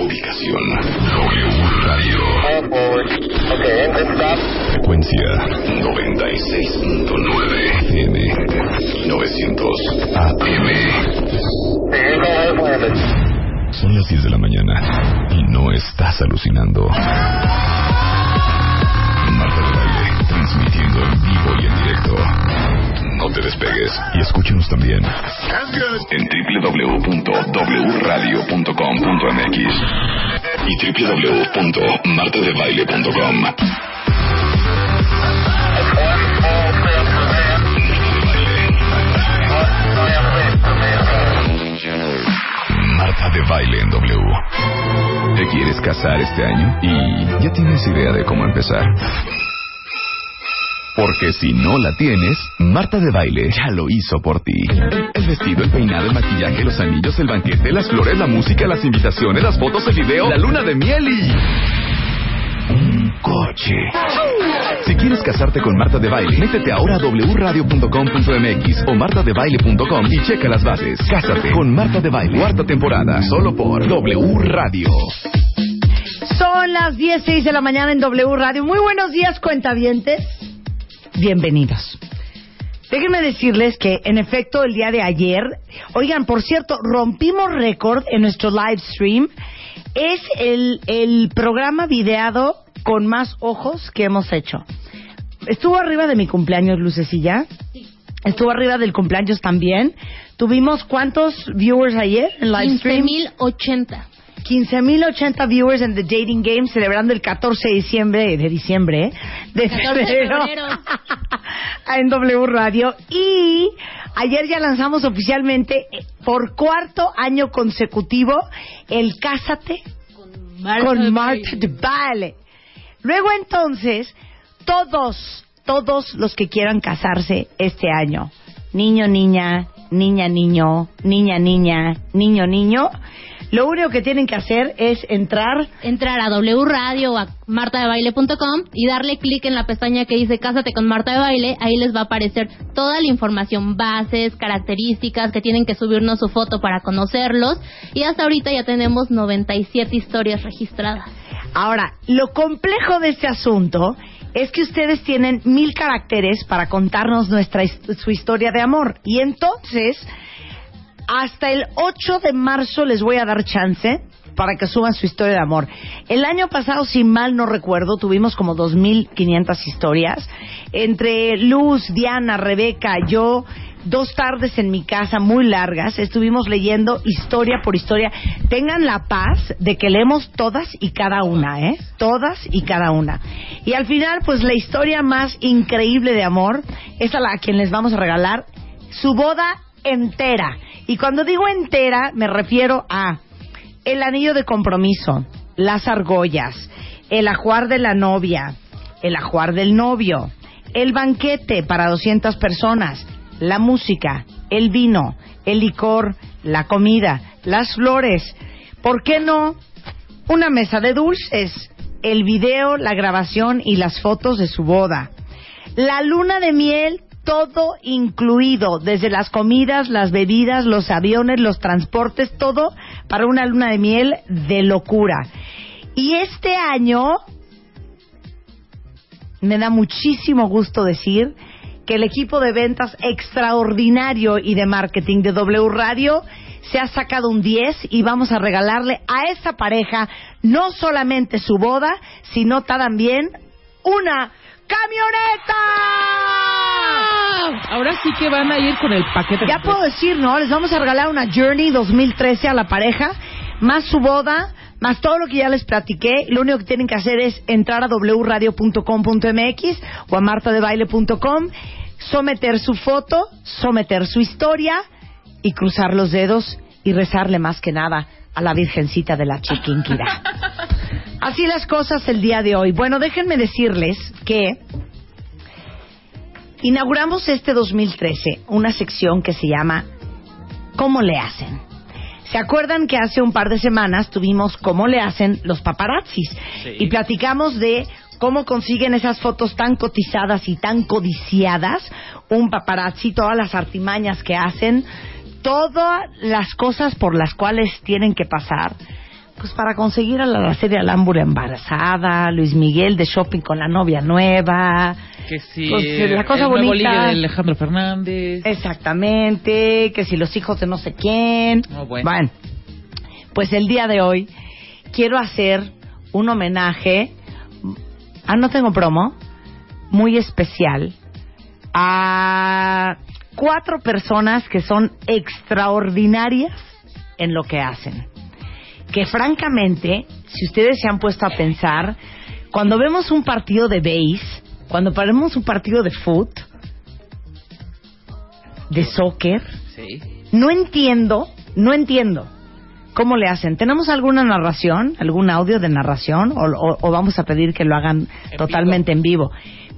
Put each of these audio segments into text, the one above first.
Ubicación W Radio. Frecuencia 96.9 FM 900 AM. Son las 10 de la mañana y no estás alucinando. Marta de Baile, transmitiendo en vivo y en directo. No te despegues y escúchenos también en www.wradio.com.mx y www.martadebaile.com. Marta de Baile en W. ¿Te quieres casar este año? ¿Y ya tienes idea de cómo empezar? Porque si no la tienes, Marta de Baile ya lo hizo por ti. El vestido, el peinado, el maquillaje, los anillos, el banquete, las flores, la música, las invitaciones, las fotos, el video, la luna de miel y... Un coche. Si quieres casarte con Marta de Baile, métete ahora a wradio.com.mx o martadebaile.com y checa las bases. Cásate con Marta de Baile. Cuarta temporada, solo por W Radio. Son las 16 de la mañana en W Radio. Muy buenos días, cuentavientes. Bienvenidos. Déjenme decirles que, en efecto, el día de ayer, oigan, por cierto, rompimos récord en nuestro live stream. Es el, el programa videado con más ojos que hemos hecho. Estuvo arriba de mi cumpleaños, Lucecilla. Estuvo arriba del cumpleaños también. Tuvimos cuántos viewers ayer en live stream? 15.080. 15.080 viewers en The Dating Game celebrando el 14 de diciembre, de diciembre, ¿eh? de 14 de febrero, febrero. en W Radio. Y ayer ya lanzamos oficialmente eh, por cuarto año consecutivo el Cásate con Marta de Baile. Luego entonces, todos, todos los que quieran casarse este año, niño, niña, niña, niño, niña, niña, niño, niño, lo único que tienen que hacer es entrar Entrar a W Radio o a martadebaile.com y darle clic en la pestaña que dice Cásate con Marta de Baile. Ahí les va a aparecer toda la información, bases, características, que tienen que subirnos su foto para conocerlos. Y hasta ahorita ya tenemos 97 historias registradas. Ahora, lo complejo de este asunto es que ustedes tienen mil caracteres para contarnos nuestra su historia de amor. Y entonces, hasta el 8 de marzo les voy a dar chance para que suban su historia de amor. El año pasado, si mal no recuerdo, tuvimos como 2.500 historias. Entre Luz, Diana, Rebeca, yo, dos tardes en mi casa muy largas, estuvimos leyendo historia por historia. Tengan la paz de que leemos todas y cada una, ¿eh? Todas y cada una. Y al final, pues la historia más increíble de amor es a la a quien les vamos a regalar su boda entera. Y cuando digo entera, me refiero a el anillo de compromiso, las argollas, el ajuar de la novia, el ajuar del novio, el banquete para 200 personas, la música, el vino, el licor, la comida, las flores. ¿Por qué no? Una mesa de dulces, el video, la grabación y las fotos de su boda. La luna de miel, todo incluido, desde las comidas, las bebidas, los aviones, los transportes, todo para una luna de miel de locura. Y este año me da muchísimo gusto decir que el equipo de ventas extraordinario y de marketing de W Radio se ha sacado un 10 y vamos a regalarle a esta pareja no solamente su boda, sino también una camioneta. Ahora sí que van a ir con el paquete. Ya puedo decir, ¿no? Les vamos a regalar una Journey 2013 a la pareja, más su boda, más todo lo que ya les platiqué. Lo único que tienen que hacer es entrar a wradio.com.mx o a martadebaile.com, someter su foto, someter su historia y cruzar los dedos y rezarle más que nada a la Virgencita de la Chiquinquirá. Así las cosas el día de hoy. Bueno, déjenme decirles que inauguramos este 2013 una sección que se llama ¿Cómo le hacen? ¿Se acuerdan que hace un par de semanas tuvimos cómo le hacen los paparazzis? Y platicamos de cómo consiguen esas fotos tan cotizadas y tan codiciadas un paparazzi, todas las artimañas que hacen, todas las cosas por las cuales tienen que pasar. Pues para conseguir a la, la serie Alhambra embarazada, Luis Miguel de shopping con la novia nueva. Que sí. Pues, la cosa el nuevo bonita. ligue de Alejandro Fernández. Exactamente, que si los hijos de no sé quién. Oh, bueno. pues el día de hoy quiero hacer un homenaje, ah, no tengo promo, muy especial a cuatro personas que son extraordinarias en lo que hacen. Que francamente, si ustedes se han puesto a pensar, cuando vemos un partido de base, cuando vemos un partido de foot, de soccer, Sí. no entiendo, no entiendo cómo le hacen. ¿Tenemos alguna narración, algún audio de narración o, o- o vamos a pedir que lo hagan En totalmente en vivo?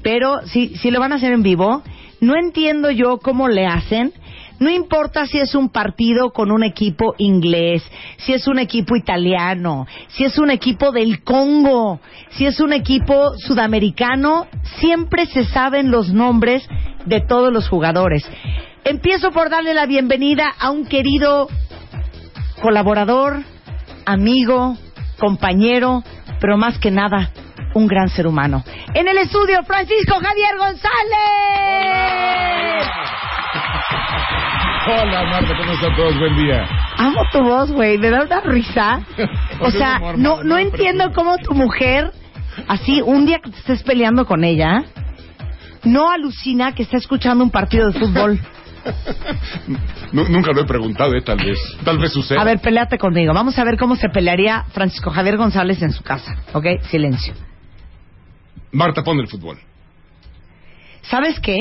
Pero si, si lo van a hacer en vivo, no entiendo yo cómo le hacen. No importa si es un partido con un equipo inglés, si es un equipo italiano, si es un equipo del Congo, si es un equipo sudamericano, siempre se saben los nombres de todos los jugadores. Empiezo por darle la bienvenida a un querido colaborador, amigo, compañero, pero más que nada, un gran ser humano. En el estudio, Francisco Javier González. Marta, ¿cómo están todos? Buen día. Amo tu voz, güey, me da una risa. O sea, no, no entiendo cómo tu mujer, así, un día que te estés peleando con ella, no alucina que está escuchando un partido de fútbol. Nu- nunca lo he preguntado, ¿eh? Tal vez. Tal vez suceda. A ver, peleate conmigo. Vamos a ver cómo se pelearía Francisco Javier González en su casa. ¿Ok? Silencio. Marta, pon el fútbol. ¿Sabes qué?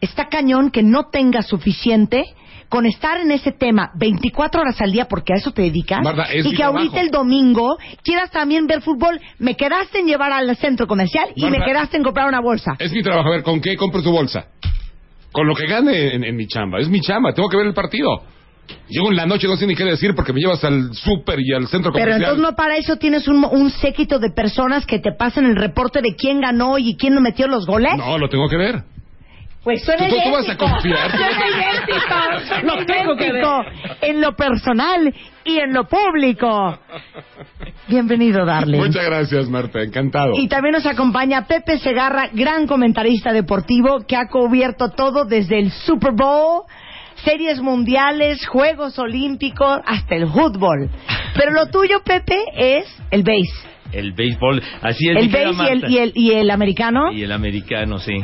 Está cañón que no tengas suficiente con estar en ese tema 24 horas al día porque a eso te dedicas Marta, es y que ahorita el domingo quieras también ver fútbol. Me quedaste en llevar al centro comercial y Marta. me quedaste en comprar una bolsa. Es mi trabajo. A ver, ¿con qué compro tu bolsa? Con lo que gane en, en mi chamba. Es mi chamba. Tengo que ver el partido. Llego en la noche, no sé ni qué decir porque me llevas al súper y al centro Pero comercial. entonces no para eso tienes un, un séquito de personas que te pasan el reporte de quién ganó y quién no metió los goles. No, lo tengo que ver. Pues suena ¿Tú- tú- tú vas a idéntico. confiar? Suena idéntico. Suena Lo tengo que. En lo personal y en lo público. Bienvenido, darling. Muchas gracias, Marta. Encantado. Y también nos acompaña Pepe Segarra, gran comentarista deportivo que ha cubierto todo desde el Super Bowl, series mundiales, Juegos Olímpicos, hasta el fútbol. Pero lo tuyo, Pepe, es el base. El béisbol, así es. El base y el, y, el, y el americano. Y el americano, sí.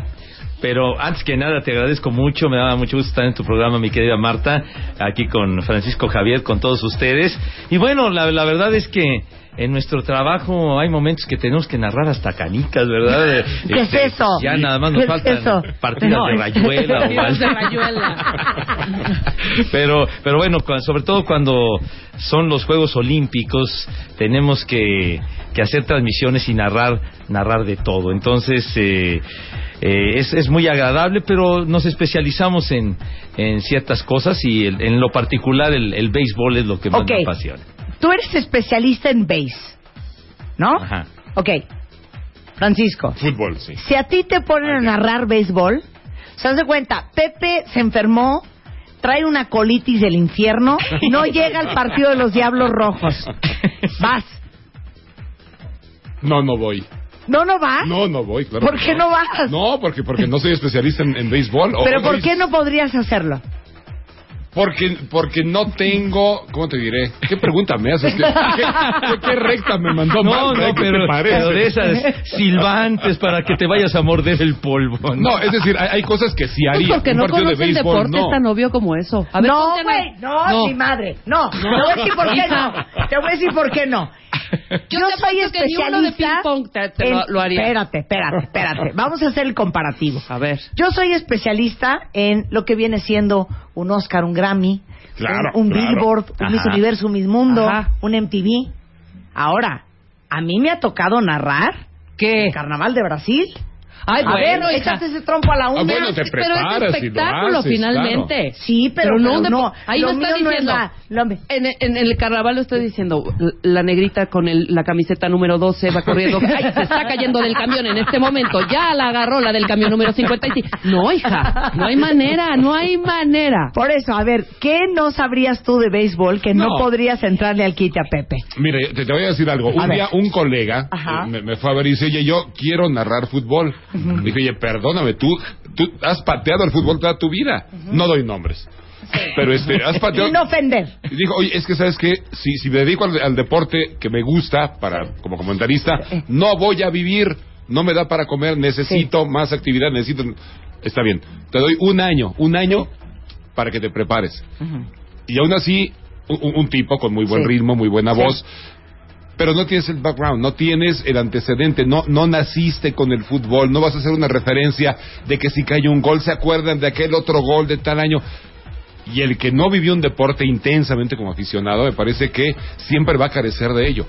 Pero antes que nada te agradezco mucho, me daba mucho gusto estar en tu programa, mi querida Marta, aquí con Francisco Javier, con todos ustedes. Y bueno, la, la verdad es que en nuestro trabajo hay momentos que tenemos que narrar hasta canicas, ¿verdad? ¿Qué es eso? Ya nada más ¿Qué nos es faltan eso? partidas No, de rayuela o Partidas de rayuela. pero pero bueno sobre todo cuando son los Juegos Olímpicos tenemos que, que hacer transmisiones y narrar narrar de todo entonces eh, eh, es, es muy agradable pero nos especializamos en, en ciertas cosas y el- en lo particular el, el béisbol es lo que más Ok. me apasiona Tú eres especialista en base, ¿no? Ajá. Ok. Francisco, Fútbol, sí. si a ti te ponen a narrar béisbol, se haz de cuenta, Pepe se enfermó, trae una colitis del infierno, no llega al partido de los Diablos Rojos. Vas. No, no voy. No, no vas. No, no voy, claro. ¿Por qué no vas? No, porque, porque no soy especialista en, en béisbol. Pero o ¿por qué no podrías hacerlo? Porque, porque no tengo, ¿cómo te diré? ¿Qué pregunta me haces? ¿Qué, qué- qué recta me mandó no Marta, no ¿eh? ¿Qué te pero, parece? pero de esas silbantes para que te vayas a morder el polvo No, es decir, hay, hay cosas que sí Pues haría. porque Un no partido de el béisbol, deporte, no. tan obvio como eso. A ver, no, güey, no, mi madre, no. Te voy a decir por qué no. Te voy a decir por qué no. Yo, te soy apuesto que ni uno de especialista. ping-pong te- te lo- en- lo haría. Espérate, espérate, espérate. Vamos a hacer el comparativo. A ver. Yo soy especialista en lo que viene siendo un Oscar, un Grammy, Claro, un, un claro. Billboard, un Miss Ajá. Universo, un Miss Mundo, Ajá. un MTV. Ahora, a mí me ha tocado narrar ¿Qué? el Carnaval de Brasil. Ay, a bueno, ver, échate ese trompo a la Ah, bueno, te pero es y lo espectáculo haces, finalmente. Sí, pero, no, pero no. ahí lo está mío no es diciendo. la- En, en el carnaval lo estoy diciendo, la negrita con el- la camiseta número 12 va corriendo, ay, se está cayendo del camión en este momento, ya la agarró la del camión número 55. No, hija, no hay manera, no hay manera. Por eso, a ver, ¿qué no sabrías tú de béisbol que no, No. podrías entrarle al quite a Pepe? Mire, te, te voy a decir algo. A Un ver. día un colega eh, me, me fue a ver y dice, oye, yo quiero narrar fútbol. Dije, oye, perdóname, tú, tú has pateado el fútbol toda tu vida. No doy nombres. Pero este, has pateado... Sin ofender. Y dijo, oye, es que sabes que si, si me dedico al, al deporte que me gusta para como comentarista, no voy a vivir, no me da para comer, necesito más actividad, necesito... Está bien, te doy un año, un año para que te prepares. Y aún así, un, un tipo con muy buen Sí. ritmo, muy buena voz, pero no tienes el background, no tienes el antecedente, no, no naciste con el fútbol, no vas a hacer una referencia de que si cae un gol se acuerdan de aquel otro gol de tal año. Y el que no vivió un deporte intensamente como aficionado, me parece que siempre va a carecer de ello.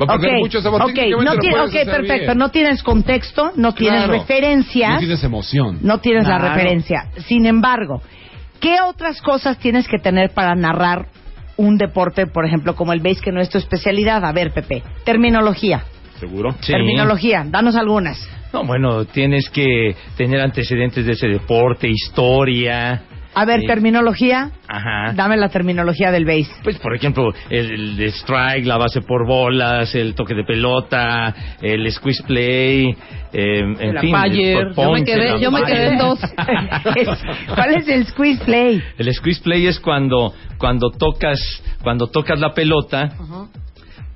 Va a perder Ok, mucho sabor. ok, Técnicamente no tiene- puedes ok, hacer perfecto. bien. No tienes contexto, no tienes Claro. referencias, No tienes emoción. no tienes la referencia. Sin embargo, ¿qué otras cosas tienes que tener para narrar un deporte, por ejemplo, como el base, que no es tu especialidad? A ver, Pepe, terminología. ¿Seguro? Sí. Terminología, danos algunas. No, bueno, tienes que tener antecedentes de ese deporte, historia. A ver, terminología. Ajá. Dame la terminología del base. Pues, por ejemplo, el, strike, la base por bolas, el toque de pelota, el squeeze play, eh, en El fin. el Yo me quedé- yo me quedé en dos. ¿Cuál es el squeeze play? El squeeze play es cuando cuando tocas cuando tocas la pelota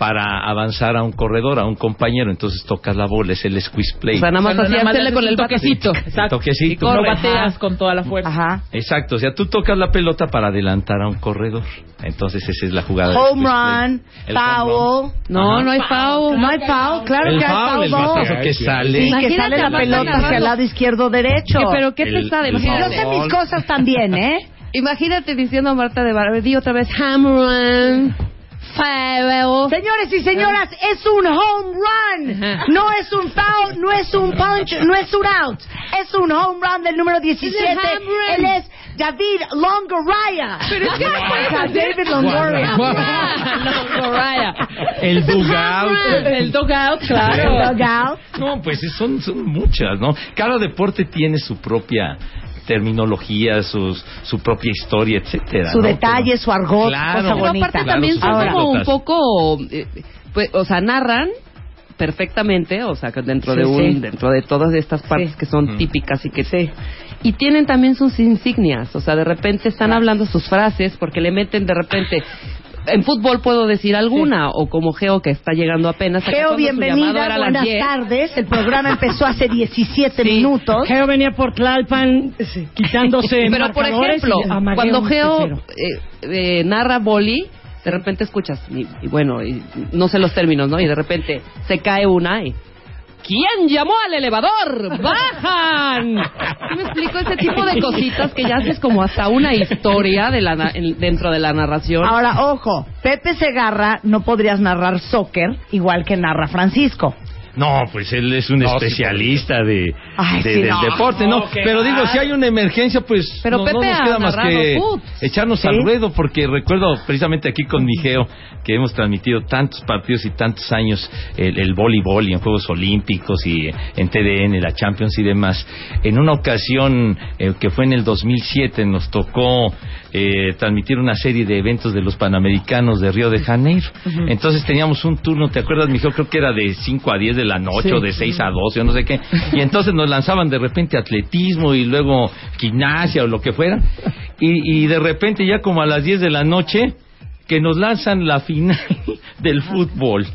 para avanzar a un corredor, a un compañero, entonces tocas la bola, es el squeeze play. O sea, nada más nada más hacerle le con el toquecito. Exacto. Toquecito. No corre. bateas con toda la fuerza. Ajá. Exacto, o sea, tú tocas la pelota para adelantar a un corredor. Entonces esa es la jugada. Home run, El home foul. No, Ajá. no hay foul. No hay foul, claro El que hay foul, foul. el batazo que sale. Sí, que Imagínate sale la a Marta pelota hacia el lado izquierdo derecho. Que, pero qué El- pesada. el Yo sé mis cosas también, ¿eh? imagínate diciendo a Marta de Barber, di otra vez, home run, Señores y señoras, es un home run. No es un foul, no es un punch, no es un out. Es un home run del número 17. Es el home run. Él es David Longoria. Pero es que no puedes Ajá, hacer- David Longoria. Longoria. El dugout. El dugout, El claro. dugout. No, pues son, son muchas, ¿no? Cada deporte tiene su propia terminología, sus, su propia historia, etcétera. Su ¿no? detalle, su argot, Claro. cosa Pero bonita. aparte Claro, también son como un poco, eh, pues, o sea, narran perfectamente, o sea, que dentro Sí, de un, sí. dentro de todas estas partes Sí. que son típicas y que sí. Y tienen también sus insignias, o sea, de repente están hablando sus frases porque le meten de repente en fútbol puedo decir alguna, o como Geo que está llegando apenas. Geo, bienvenida, era a buenas 10. tardes. El programa empezó hace 17 Sí. minutos. Geo venía por Tlalpan quitándose Pero por ejemplo, cuando Geo eh, eh, narra boli, de repente escuchas, y, y bueno, y no sé los términos, ¿no? Y de repente se cae una y... ¿Quién llamó al elevador? ¡Bajan! ¿Sí me explico? Ese tipo de cositas que ya haces como hasta una historia de la, na- en- dentro de la narración. Ahora, ojo, Pepe Segarra no podrías narrar soccer igual que narra Francisco. No, pues él es un No, sí, especialista de, Ay, de- sí, del no. deporte, ¿no? Pero digo, si hay una emergencia, pues Pero no, Pepe nos queda más que echarnos ¿Sí? al ruedo, porque recuerdo precisamente aquí con mi Geo que hemos transmitido tantos partidos y tantos años el, el voleibol y en Juegos Olímpicos y en TDN, la Champions y demás. En una ocasión eh, que fue en el 2007 nos tocó eh, transmitir una serie de eventos de los Panamericanos de Río de Janeiro. Entonces teníamos un turno, ¿te acuerdas, mi Geo? Creo que era de 5 a 10 de la noche o de 6 a 12 o no sé qué. Y entonces nos lanzaban de repente atletismo y luego gimnasia o lo que fuera. Y, y de repente ya como a las 10 de la noche que nos lanzan la final del fútbol.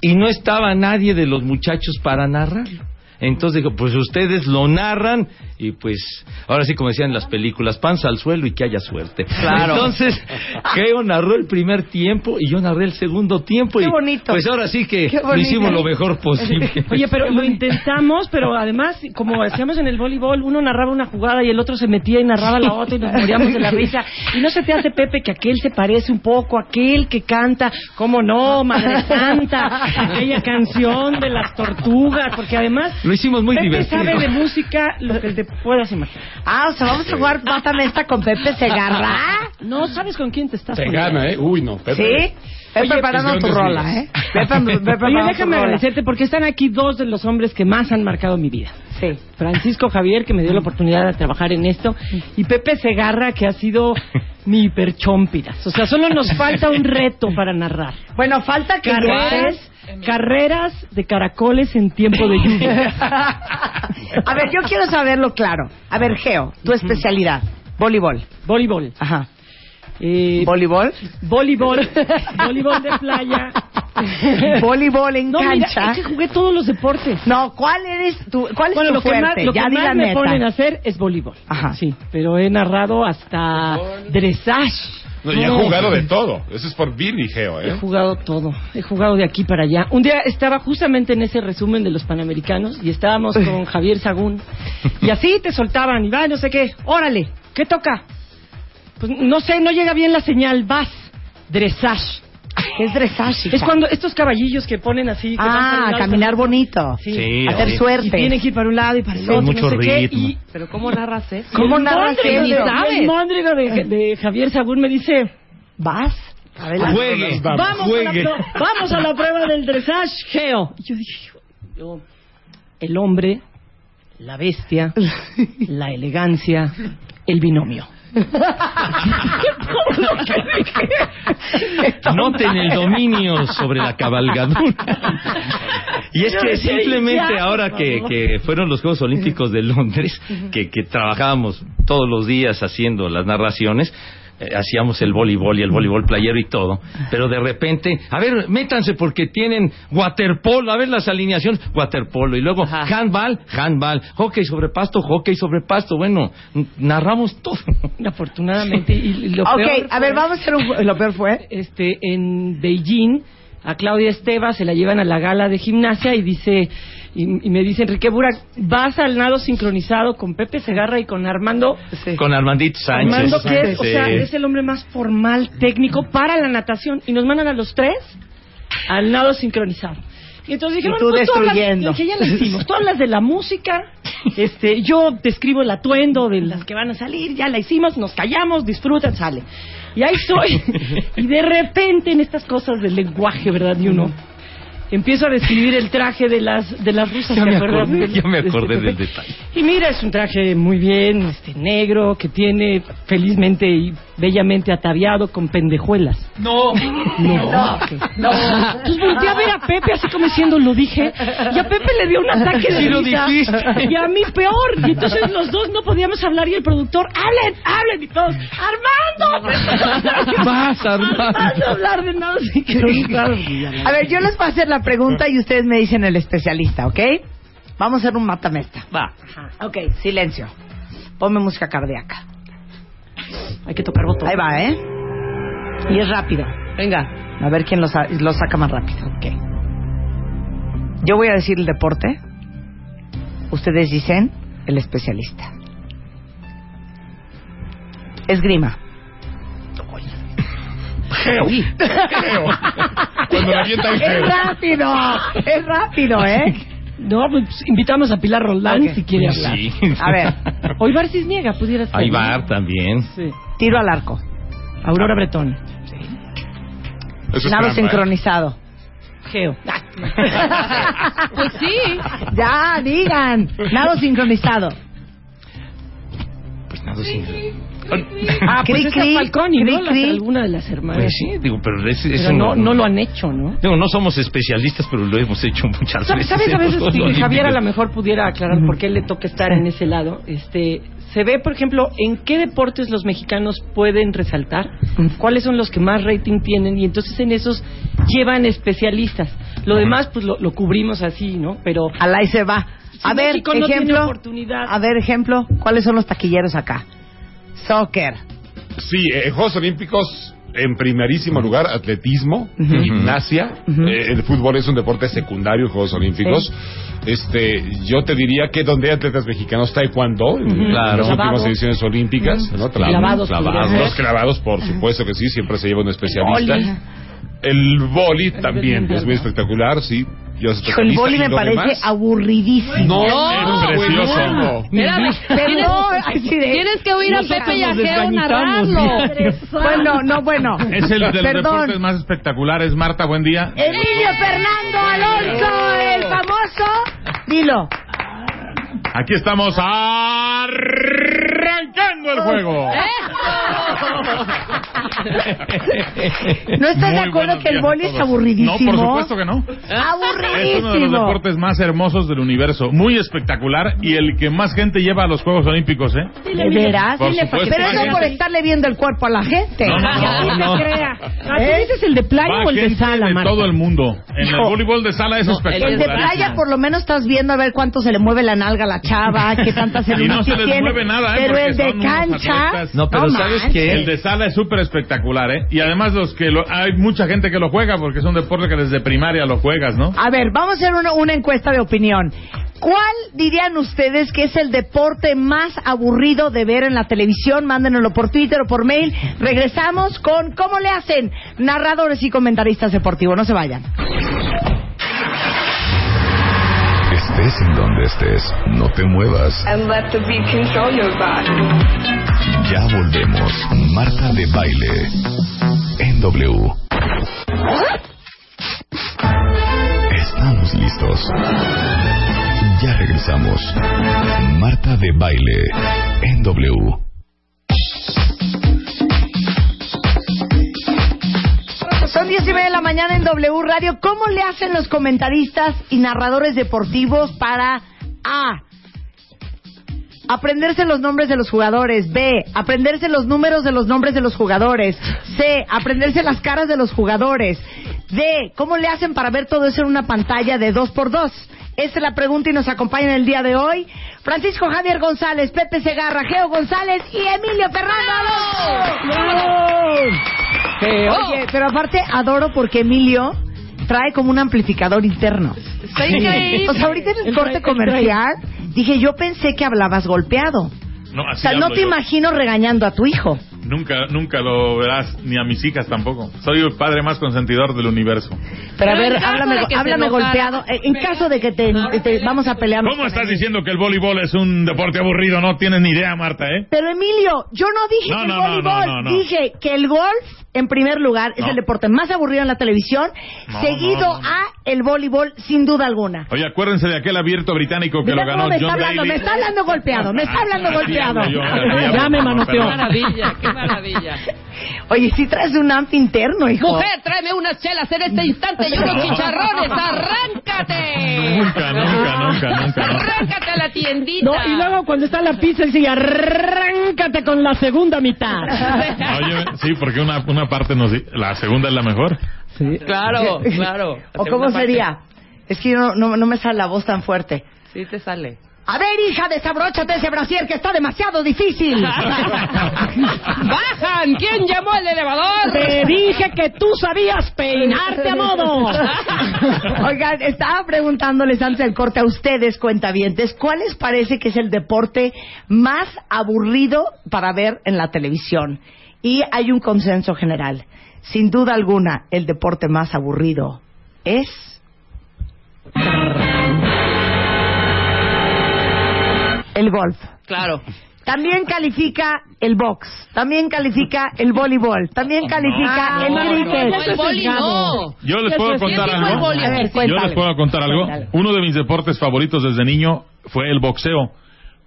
Y no estaba nadie de los muchachos para narrarlo. Entonces digo, pues ustedes lo narran y pues, ahora sí como decían en las películas, panza al suelo y que haya suerte. Claro. Entonces, Geo narró el primer tiempo y yo narré el segundo tiempo. Qué y bonito. Pues ahora sí que lo hicimos lo mejor posible. Oye, pero lo intentamos, pero además, como hacíamos en el voleibol, uno narraba una jugada y el otro se metía y narraba la otra y nos moríamos de la risa. Y no se te hace, Pepe, que aquel se parece un poco a aquel que canta, ¿cómo no, Madre Santa? Aquella canción de las tortugas, porque además Lo hicimos muy Pepe divertido. sabe de música lo que te puedas imaginar. Ah, o sea, vamos a jugar Mátame esta con Pepe Segarra. No sabes con quién te estás Te poniendo. gana, ¿eh? Uy, no. Pepe. ¿Sí? Pepe preparando hicieron tu rola. ¿eh? Pepe, Pepe Oye, preparando tu déjame rola. agradecerte porque están aquí dos de los hombres que más han marcado mi vida. Sí. Francisco Javier, que me dio la oportunidad de trabajar en esto, y Pepe Segarra, que ha sido mi hiperchompiras. O sea, solo nos falta un reto para narrar. Bueno, falta que Carreras, carreras de caracoles en tiempo de lluvia. A ver, yo quiero saberlo claro. A ver, Geo, tu especialidad. Voleibol. Voleibol. Ajá. Eh, ¿Voleibol? voleibol. voleibol de playa. Voleibol en No, mira, cancha. es que jugué todos los deportes. No, ¿cuál eres tu, cuál es Bueno, tu lo que fuerte? más, lo ya que más me neta. ponen a hacer es voleibol. Ajá. Sí, pero he narrado hasta dressage. No, y ha No. jugado de todo. Eso es por Billy, Geo, He ¿eh? jugado todo, he jugado de aquí para allá. Un día estaba justamente en ese resumen de los Panamericanos y estábamos con Javier Sagún y así te soltaban y va, no sé qué, órale, ¿qué toca? Pues no sé, no llega bien la señal, vas, dressage. ¿Qué es dressage? Es hija? cuando estos caballillos que ponen así, que van Ah, lado, caminar bonito. Sí. Sí, Hacer. Y suerte. tienen que ir para un lado y para el Sí, otro, mucho no sé qué, ritmo. y- pero ¿cómo narras eso? ¿Cómo Y narras eso? de- El móndrigo de, de Javier Sagún me dice, ¿Vas? Adelante. Juegue, Vamos. Vamos a, la, juegue. vamos a la prueba del dressage, Geo. Y yo dije, yo, el hombre, la bestia, la elegancia, el binomio. Noten el dominio sobre la cabalgadura. Y es que simplemente ahora que, que fueron los Juegos Olímpicos de Londres, que, que trabajábamos todos los días haciendo las narraciones, eh, hacíamos el voleibol y el voleibol playero y todo, pero de repente, a ver, métanse porque tienen waterpolo, a ver las alineaciones, waterpolo, y luego Ajá. handball, handball, hockey sobre pasto, hockey sobre pasto, bueno, narramos todo. Afortunadamente. Y, lo ok, peor a ver, fue, vamos a hacer un... Lo peor fue... Este, en Beijing, a Claudia Esteva se la llevan a la gala de gimnasia y dice... Y, y me dice Enrique Burak, vas al nado sincronizado con Pepe Segarra y con Armando Con Armandito Sánchez. Armando, que es, o Sí. sea, es el hombre más formal, técnico para la natación. Y nos mandan a los tres al nado sincronizado. Y entonces dije, Y bueno, tú pues hablas- destruyendo. dije, ya lo hicimos. Tú hablas de la música, este, yo describo el atuendo de las que van a salir, ya la hicimos, nos callamos, disfrutan, sale. Y ahí estoy. y de repente en estas cosas del lenguaje, ¿verdad? Y uno empiezo a describir el traje de las de las rusas. Ya ¿te me acordé, Del- ya me de este acordé del Pepe? detalle. Y mira, es un traje muy bien, este negro, que tiene felizmente y bellamente ataviado con pendejuelas. No. No, ok. Entonces volteé a ver a Pepe así como diciendo, lo dije. Y a Pepe le dio un ataque de Sí lo risa. dijiste. Y a mí peor. Y entonces los dos no podíamos hablar y el productor, hablen, hablen. Y todos, Armando. Vas, Armando. Vas a hablar de nada sincronizado. A ver, yo les voy a hacer la pregunta y ustedes me dicen el especialista, ¿ok? Vamos a hacer un matamesta. Va. Ok, silencio. Ponme música cardíaca. Hay que tocar botón. Ahí va, ¿eh? Y es rápido. Venga. A ver quién lo, sa- lo saca más rápido. Ok. Yo voy a decir el deporte. Ustedes dicen el especialista. Esgrima. Cuando la avienta el Es Geo. rápido, es rápido, ¿eh? No, pues invitamos a Pilar Roldán Ok. si quiere hablar. Sí. A ver. O Ibar Cisniega pudiera ser. Va También. Sí. Tiro al arco. Aurora Bretón. Eso es Nado ¿eh? sincronizado. Geo. Pues sí. Ya, digan. Nado sincronizado. Pues nada, sí. Ah, pues Cri, cri, Falconi, cri, ¿no? Las- alguna de las hermanas. Pues sí, digo, pero eso no, no lo han hecho, ¿no? Digo, no somos especialistas, pero lo hemos hecho muchas ¿Sabes, veces. sabes a veces que Javier a lo mejor pudiera aclarar por qué le toca estar en ese lado? Este, se ve, por ejemplo, en qué deportes los mexicanos pueden resaltar, cuáles son los que más rating tienen y entonces en esos llevan especialistas. Lo demás pues lo, lo cubrimos así, ¿no? Pero Al ahí se va. A ver, México no tiene ejemplo. oportunidad. A ver, ejemplo. ¿Cuáles son los taquilleros acá? Soccer. Sí, eh, Juegos Olímpicos en primerísimo lugar, atletismo, gimnasia. Eh, el fútbol es un deporte secundario en Juegos Olímpicos. Este, yo te diría que donde hay atletas mexicanos, taekwondo, en Claro. las últimas ediciones olímpicas, ¿no? Tra- Clavados, clavados. clavados, por supuesto que sí, siempre se lleva un especialista. El boli también es muy ¿no? espectacular, sí. Yo el boli ¿Y me parece demás? aburridísimo. No, Es precioso. Tienes, Perdón, así de- tienes que oír a Pepe y a Geo narrarlo. Bueno, no, bueno. Es el de los Perdón. deportes más espectaculares. Marta, buen día. Emilio Fernando Alonso, el famoso. Dilo. Aquí estamos arrancando el juego. ¿No estás de acuerdo que el boli es aburridísimo? No, por supuesto que no. Es Aburridísimo. uno de los deportes más hermosos del universo. Muy espectacular y el que más gente lleva a los Juegos Olímpicos, ¿eh? ¿De veras? Por supuesto. Pero eso por estarle viendo el cuerpo a la gente. No, no, no. ¿Ah, ¿Tú dices el de playa Va o el de sala, Marta? todo el mundo. En el voleibol de sala es espectacular. El de playa por lo menos estás viendo a ver cuánto se le mueve la nalga a la chava, qué tantas Y no se les tiene. mueve nada, ¿eh? Pero el de cancha... No, pero ¿sabes qué? El de sala es súper espectacular, ¿eh? Y además los que lo, hay mucha gente que lo juega porque es un deporte que desde primaria lo juegas, ¿no? A ver, vamos a hacer una, una encuesta de opinión. ¿Cuál dirían ustedes que es el deporte más aburrido de ver en la televisión? Mándenoslo por Twitter o por mail. Regresamos con cómo le hacen narradores y comentaristas deportivos. No se vayan. Estés en donde estés, no te muevas. and let the beat control your body. Ya volvemos. Marta de baile. En W. Estamos listos. Ya regresamos. Marta de baile. En W. Son diez y media de la mañana en W Radio. ¿Cómo le hacen los comentaristas y narradores deportivos para A. Aprenderse los nombres de los jugadores. B. Aprenderse los números de los nombres de los jugadores. C. Aprenderse las caras de los jugadores. D. ¿Cómo le hacen para ver todo eso en una pantalla de dos por dos? Esa es la pregunta y nos acompañan el día de hoy Francisco Javier González, Pepe Segarra, Geo González y Emilio Fernando. Eh, Oye, pero aparte adoro porque Emilio trae como un amplificador interno. Está increíble. O sea, ahorita en el corte comercial dije, yo pensé que hablabas golpeado. No, O así sea, no te yo. imagino regañando a tu hijo. Nunca, nunca lo verás, ni a mis hijas tampoco. Soy el padre más consentidor del universo. Pero a ver, háblame, háblame golpeado. Eh, En caso de que te, te- vamos a pelear. ¿Cómo estás diciendo que el voleibol es un deporte aburrido? No tienes ni idea, Marta, ¿eh? Pero Emilio, yo no dije No, que el no, no, voleibol, no, no, no. dije que el golf, en primer lugar, es el deporte más aburrido en la televisión, No, seguido no, no, no. a el voleibol, sin duda alguna. Oye, acuérdense de aquel abierto británico que Mira lo ganó me está John hablando, Daly. me está hablando golpeado, me está hablando golpeado. Ya me no, manoteó. Qué maravilla, qué maravilla. Oye, sí traes un amp interno, hijo. Mujer, tráeme unas chelas en este instante y unos chicharrones. ¡Arráncate! Nunca, nunca, nunca, nunca. no. ¡Arráncate a la tiendita! No, y luego cuando está la pizza dice, arráncate con la segunda mitad. Oye, sí, porque una, una parte nos... di- La segunda es la mejor. Sí. Claro, claro. ¿O cómo sería? Es que no, no, no me sale la voz tan fuerte. Sí te sale. A ver, hija, desabróchate ese brasier que está demasiado difícil. ¡Bajan! ¿Quién llamó al elevador? Te dije que tú sabías peinarte a modo. Oigan, estaba preguntándoles antes del corte a ustedes, cuentavientes, ¿cuál les parece que es el deporte más aburrido para ver en la televisión? Y hay un consenso general. Sin duda alguna, el deporte más aburrido es... El golf. Claro. También califica el box, también califica el voleibol, también califica el no, cricket. No, el boli no. Yo les puedo contar ¿Quién dijo el algo. boli? A ver, Yo les puedo contar algo. Uno de mis deportes favoritos desde niño fue el boxeo.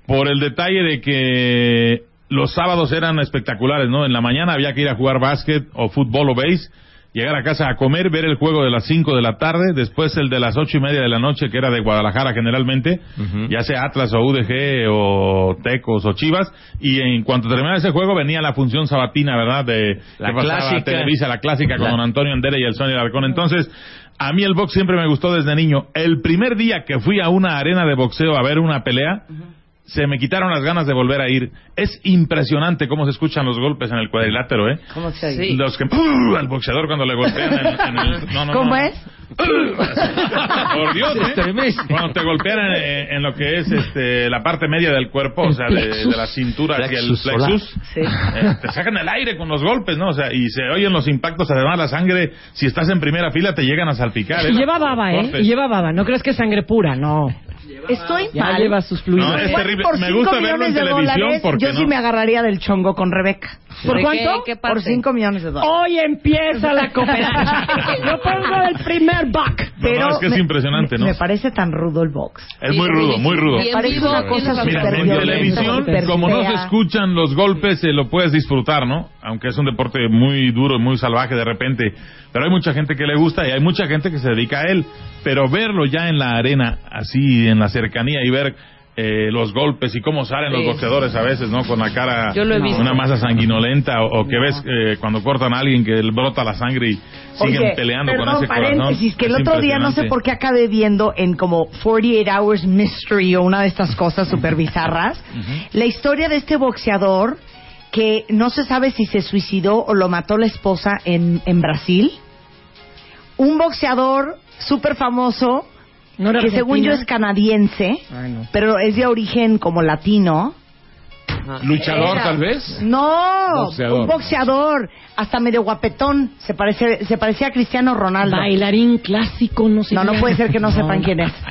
Por el detalle de que los sábados eran espectaculares, ¿no? En la mañana había que ir a jugar básquet o fútbol o base, llegar a casa a comer, ver el juego de las 5 de la tarde, después el de las ocho y media de la noche, que era de Guadalajara generalmente, ya sea Atlas o UDG o Tecos o Chivas, y en cuanto terminaba ese juego venía la función sabatina, ¿verdad? De La que pasaba clásica. Televisa, la clásica con La- don Antonio Andere y el Sonia Alarcón. Entonces, a mí el box siempre me gustó desde niño. El primer día que fui a una arena de boxeo a ver una pelea, se me quitaron las ganas de volver a ir. Es impresionante cómo se escuchan los golpes en el cuadrilátero, ¿eh? ¿Cómo se Sí. Los que al boxeador cuando le golpean en, en el no, no, ¿Cómo no. es? Por Dios, ¿eh? Cuando te golpean en, en lo que es este, la parte media del cuerpo, o sea, de, de la cintura hacia el Plexus plexus, eh, te sacan el aire con los golpes, ¿no? O sea, y se oyen los impactos, además la sangre, si estás en primera fila, te llegan a salpicar. Y lleva baba, ¿eh? Y lleva baba. No crees que es sangre pura, no. Estoy Ya mal. lleva sus fluidos. No, es terrible. por Me gusta verlo en millones de televisión dólares, porque Yo sí no. me agarraría del chongo con Rebeca. ¿Por ¿De cuánto? qué? ¿Qué Por parte? 5 millones de dólares. Hoy empieza la cooperación. Yo pongo el primer buck. No, no, es que es impresionante, ¿no? Me parece tan rudo el box. Es muy rudo, muy rudo. En Parece una cosa ¿quién Mira, súper en violenta, televisión, como no se escuchan los golpes, eh, lo puedes disfrutar, ¿no? Aunque es un deporte muy duro, muy salvaje de repente. Pero hay mucha gente que le gusta y hay mucha gente que se dedica a él. Pero verlo ya en la arena, así en la cercanía y ver eh, los golpes y cómo salen los boxeadores a veces, ¿no? Con la cara, Yo lo he visto. una masa sanguinolenta o, o que ves eh, cuando cortan a alguien que le brota la sangre y siguen Oye, peleando perdón, con ese paréntesis, corazón. que el Es otro día no sé por qué acabé viendo en como 48 Hours Mystery o una de estas cosas súper bizarras, la historia de este boxeador que no se sabe si se suicidó o lo mató la esposa en, en Brasil. Un boxeador súper famoso ¿No era que según yo es canadiense, Ay, no. pero es de origen como latino. Luchador, Era- tal vez. No, Boxeador. un boxeador, hasta medio guapetón, se parece, se parecía a Cristiano Ronaldo. Bailarín clásico, no sé. No, no puede ser que no sepan quién es.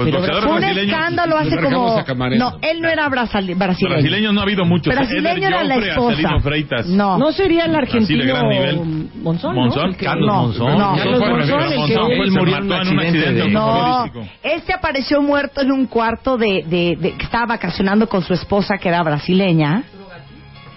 Pues Pero fue un escándalo hace como... No, él no era brasile- brasileño. Brasileños no ha habido muchos. Brasileño era la esposa. Freitas. No. No sería el Así de argentino gran nivel. Monzón, ¿no? Monzón, Carlos No, Monzón. no. Carlos Monzón, el que- Él murió en un en un accidente accidente de- No, este apareció muerto en un cuarto de, de, de- que estaba vacacionando con su esposa que era brasileña.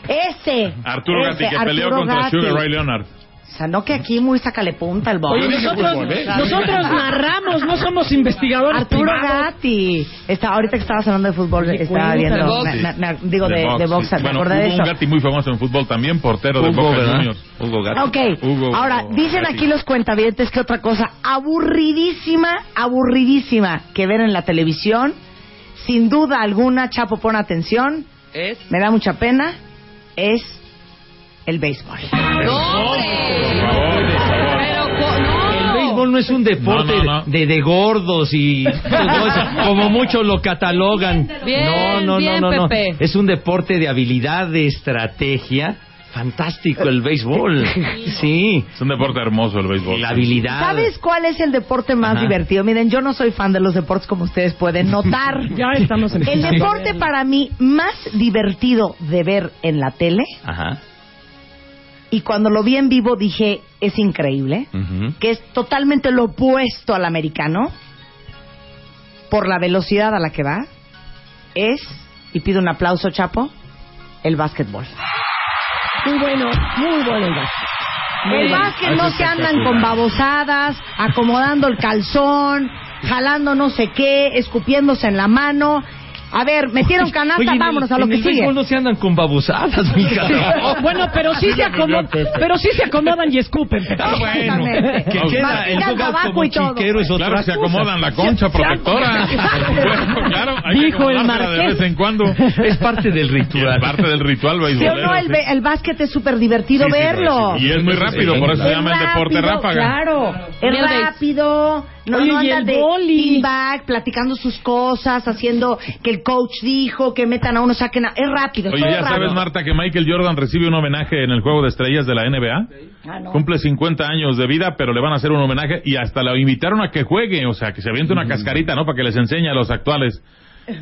Ese. Arturo ese, Gatti, que peleó contra Gatti. Sugar Ray Leonard. O sea, no que aquí muy sacale punta el box. Oye, nosotros, fútbol, ¿eh? nosotros narramos, no somos investigadores Arturo privados. Gatti. Está, ahorita que estabas hablando de fútbol, Oye, estaba viendo. me- me- me- digo, de, de box, sí. me Bueno, acordé de eso. un Gatti muy famoso en fútbol también, portero de Hugo, Boca ¿verdad? Juniors. Hugo Gatti. Ok, Hugo- ahora dicen Gatti. aquí los cuentavientes que otra cosa aburridísima, aburridísima que ver en la televisión, sin duda alguna, Chapo, pon atención, Es. me da mucha pena, es el béisbol. ¡No. El béisbol no es un deporte No, no, no. De, de gordos y todo eso, como muchos lo catalogan. Bien, no, no, bien, no, no, no. Pepe. Es un deporte de habilidad, de estrategia. Fantástico el béisbol. Sí. Es un deporte hermoso el béisbol. La habilidad. ¿Sabes cuál es el deporte más Ajá. divertido? Miren, yo no soy fan de los deportes como ustedes pueden notar. Ya estamos El deporte para mí más divertido de ver en la tele, Ajá. Y cuando lo vi en vivo dije, es increíble, que es totalmente lo opuesto al americano, por la velocidad a la que va, es, y pido un aplauso, Chapo, el básquetbol. Muy bueno, muy bueno el básquet. Muy El bueno. básquet no se andan con babosadas, acomodando el calzón, jalando no sé qué, escupiéndose en la mano. A ver, metieron canasta, Oye, en el- vámonos a lo en que el sigue. béisbol no se andan con babosadas, mija. Oh, bueno, pero sí se acomodan, pero sí se acomodan y escupen. Ah, bueno. Que queda el como y todo. es otra Claro, se cosa. acomodan la concha protectora. Bueno, claro, hay que Dijo el acomodársela de marqués. vez en cuando. Es parte del Y es ritual. parte del ritual ¿Sí o beisbolero. no? El, sí. el básquet es súper divertido Sí, sí, verlo. Y es muy rápido, por eso se llama el deporte ráfaga. Claro, es rápido. No, Oye, no anda de boli. feedback, platicando sus cosas, haciendo que el coach dijo, que metan a uno, saquen a... Es rápido, Oye, ya sabes. Marta, que Michael Jordan recibe un homenaje en el Juego de Estrellas de la NBA. Ah, no. Cumple 50 años de vida, pero le van a hacer un homenaje y hasta lo invitaron a que juegue, o sea, que se aviente una cascarita, ¿no? Para que les enseñe a los actuales.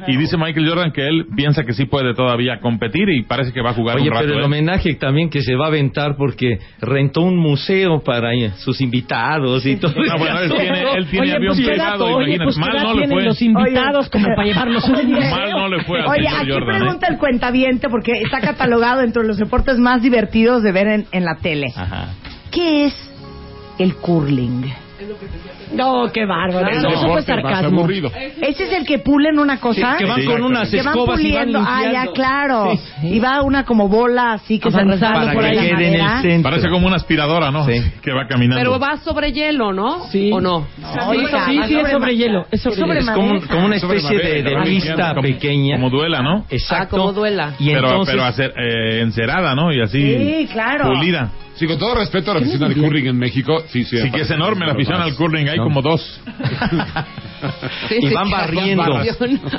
Y dice Michael Jordan que él piensa que sí puede todavía competir y parece que va a jugar Oye, un rato. pero el ¿eh? homenaje también que se va a aventar porque rentó un museo para eh, sus invitados y todo. Ah, bueno, él tiene, él tiene Oye, avión pues privado, dato, oye, imagínate. pues qué Mal no le fue. los invitados como para llevarlos a un museo. Mal no le fue Oye, aquí Jordan. ¿eh? pregunta el cuentaviente, porque está catalogado entre los deportes más divertidos de ver en, en la tele. Ajá. ¿Qué es el curling? No, qué bárbaro. Eso, eso fue sarcasmo. aburrido. ¿Ese es el que pulen una cosa? Que van Sí, con unas que van escobas y van puliendo. Ah, ya, claro. Sí. Y va una como bola así que se Para por que ahí la quede en el centro. Parece como una aspiradora, ¿no? Sí. Que va caminando. Pero va sobre hielo, ¿no? Sí. ¿O no? Oiga, sí, sí, es sobre hielo. Es sobre, hielo. Es como, como una especie de, de pista como- pequeña. Como duela, ¿no? Exacto. Ah, como duela. Y pero, entonces, pero hacer, eh, encerada, ¿no? Y así. Sí, claro. Pulida. Sí, con todo respeto a la afición al curling en México, sí, sí. Sí que es enorme la afición al curling, hay como dos. y van barriendo.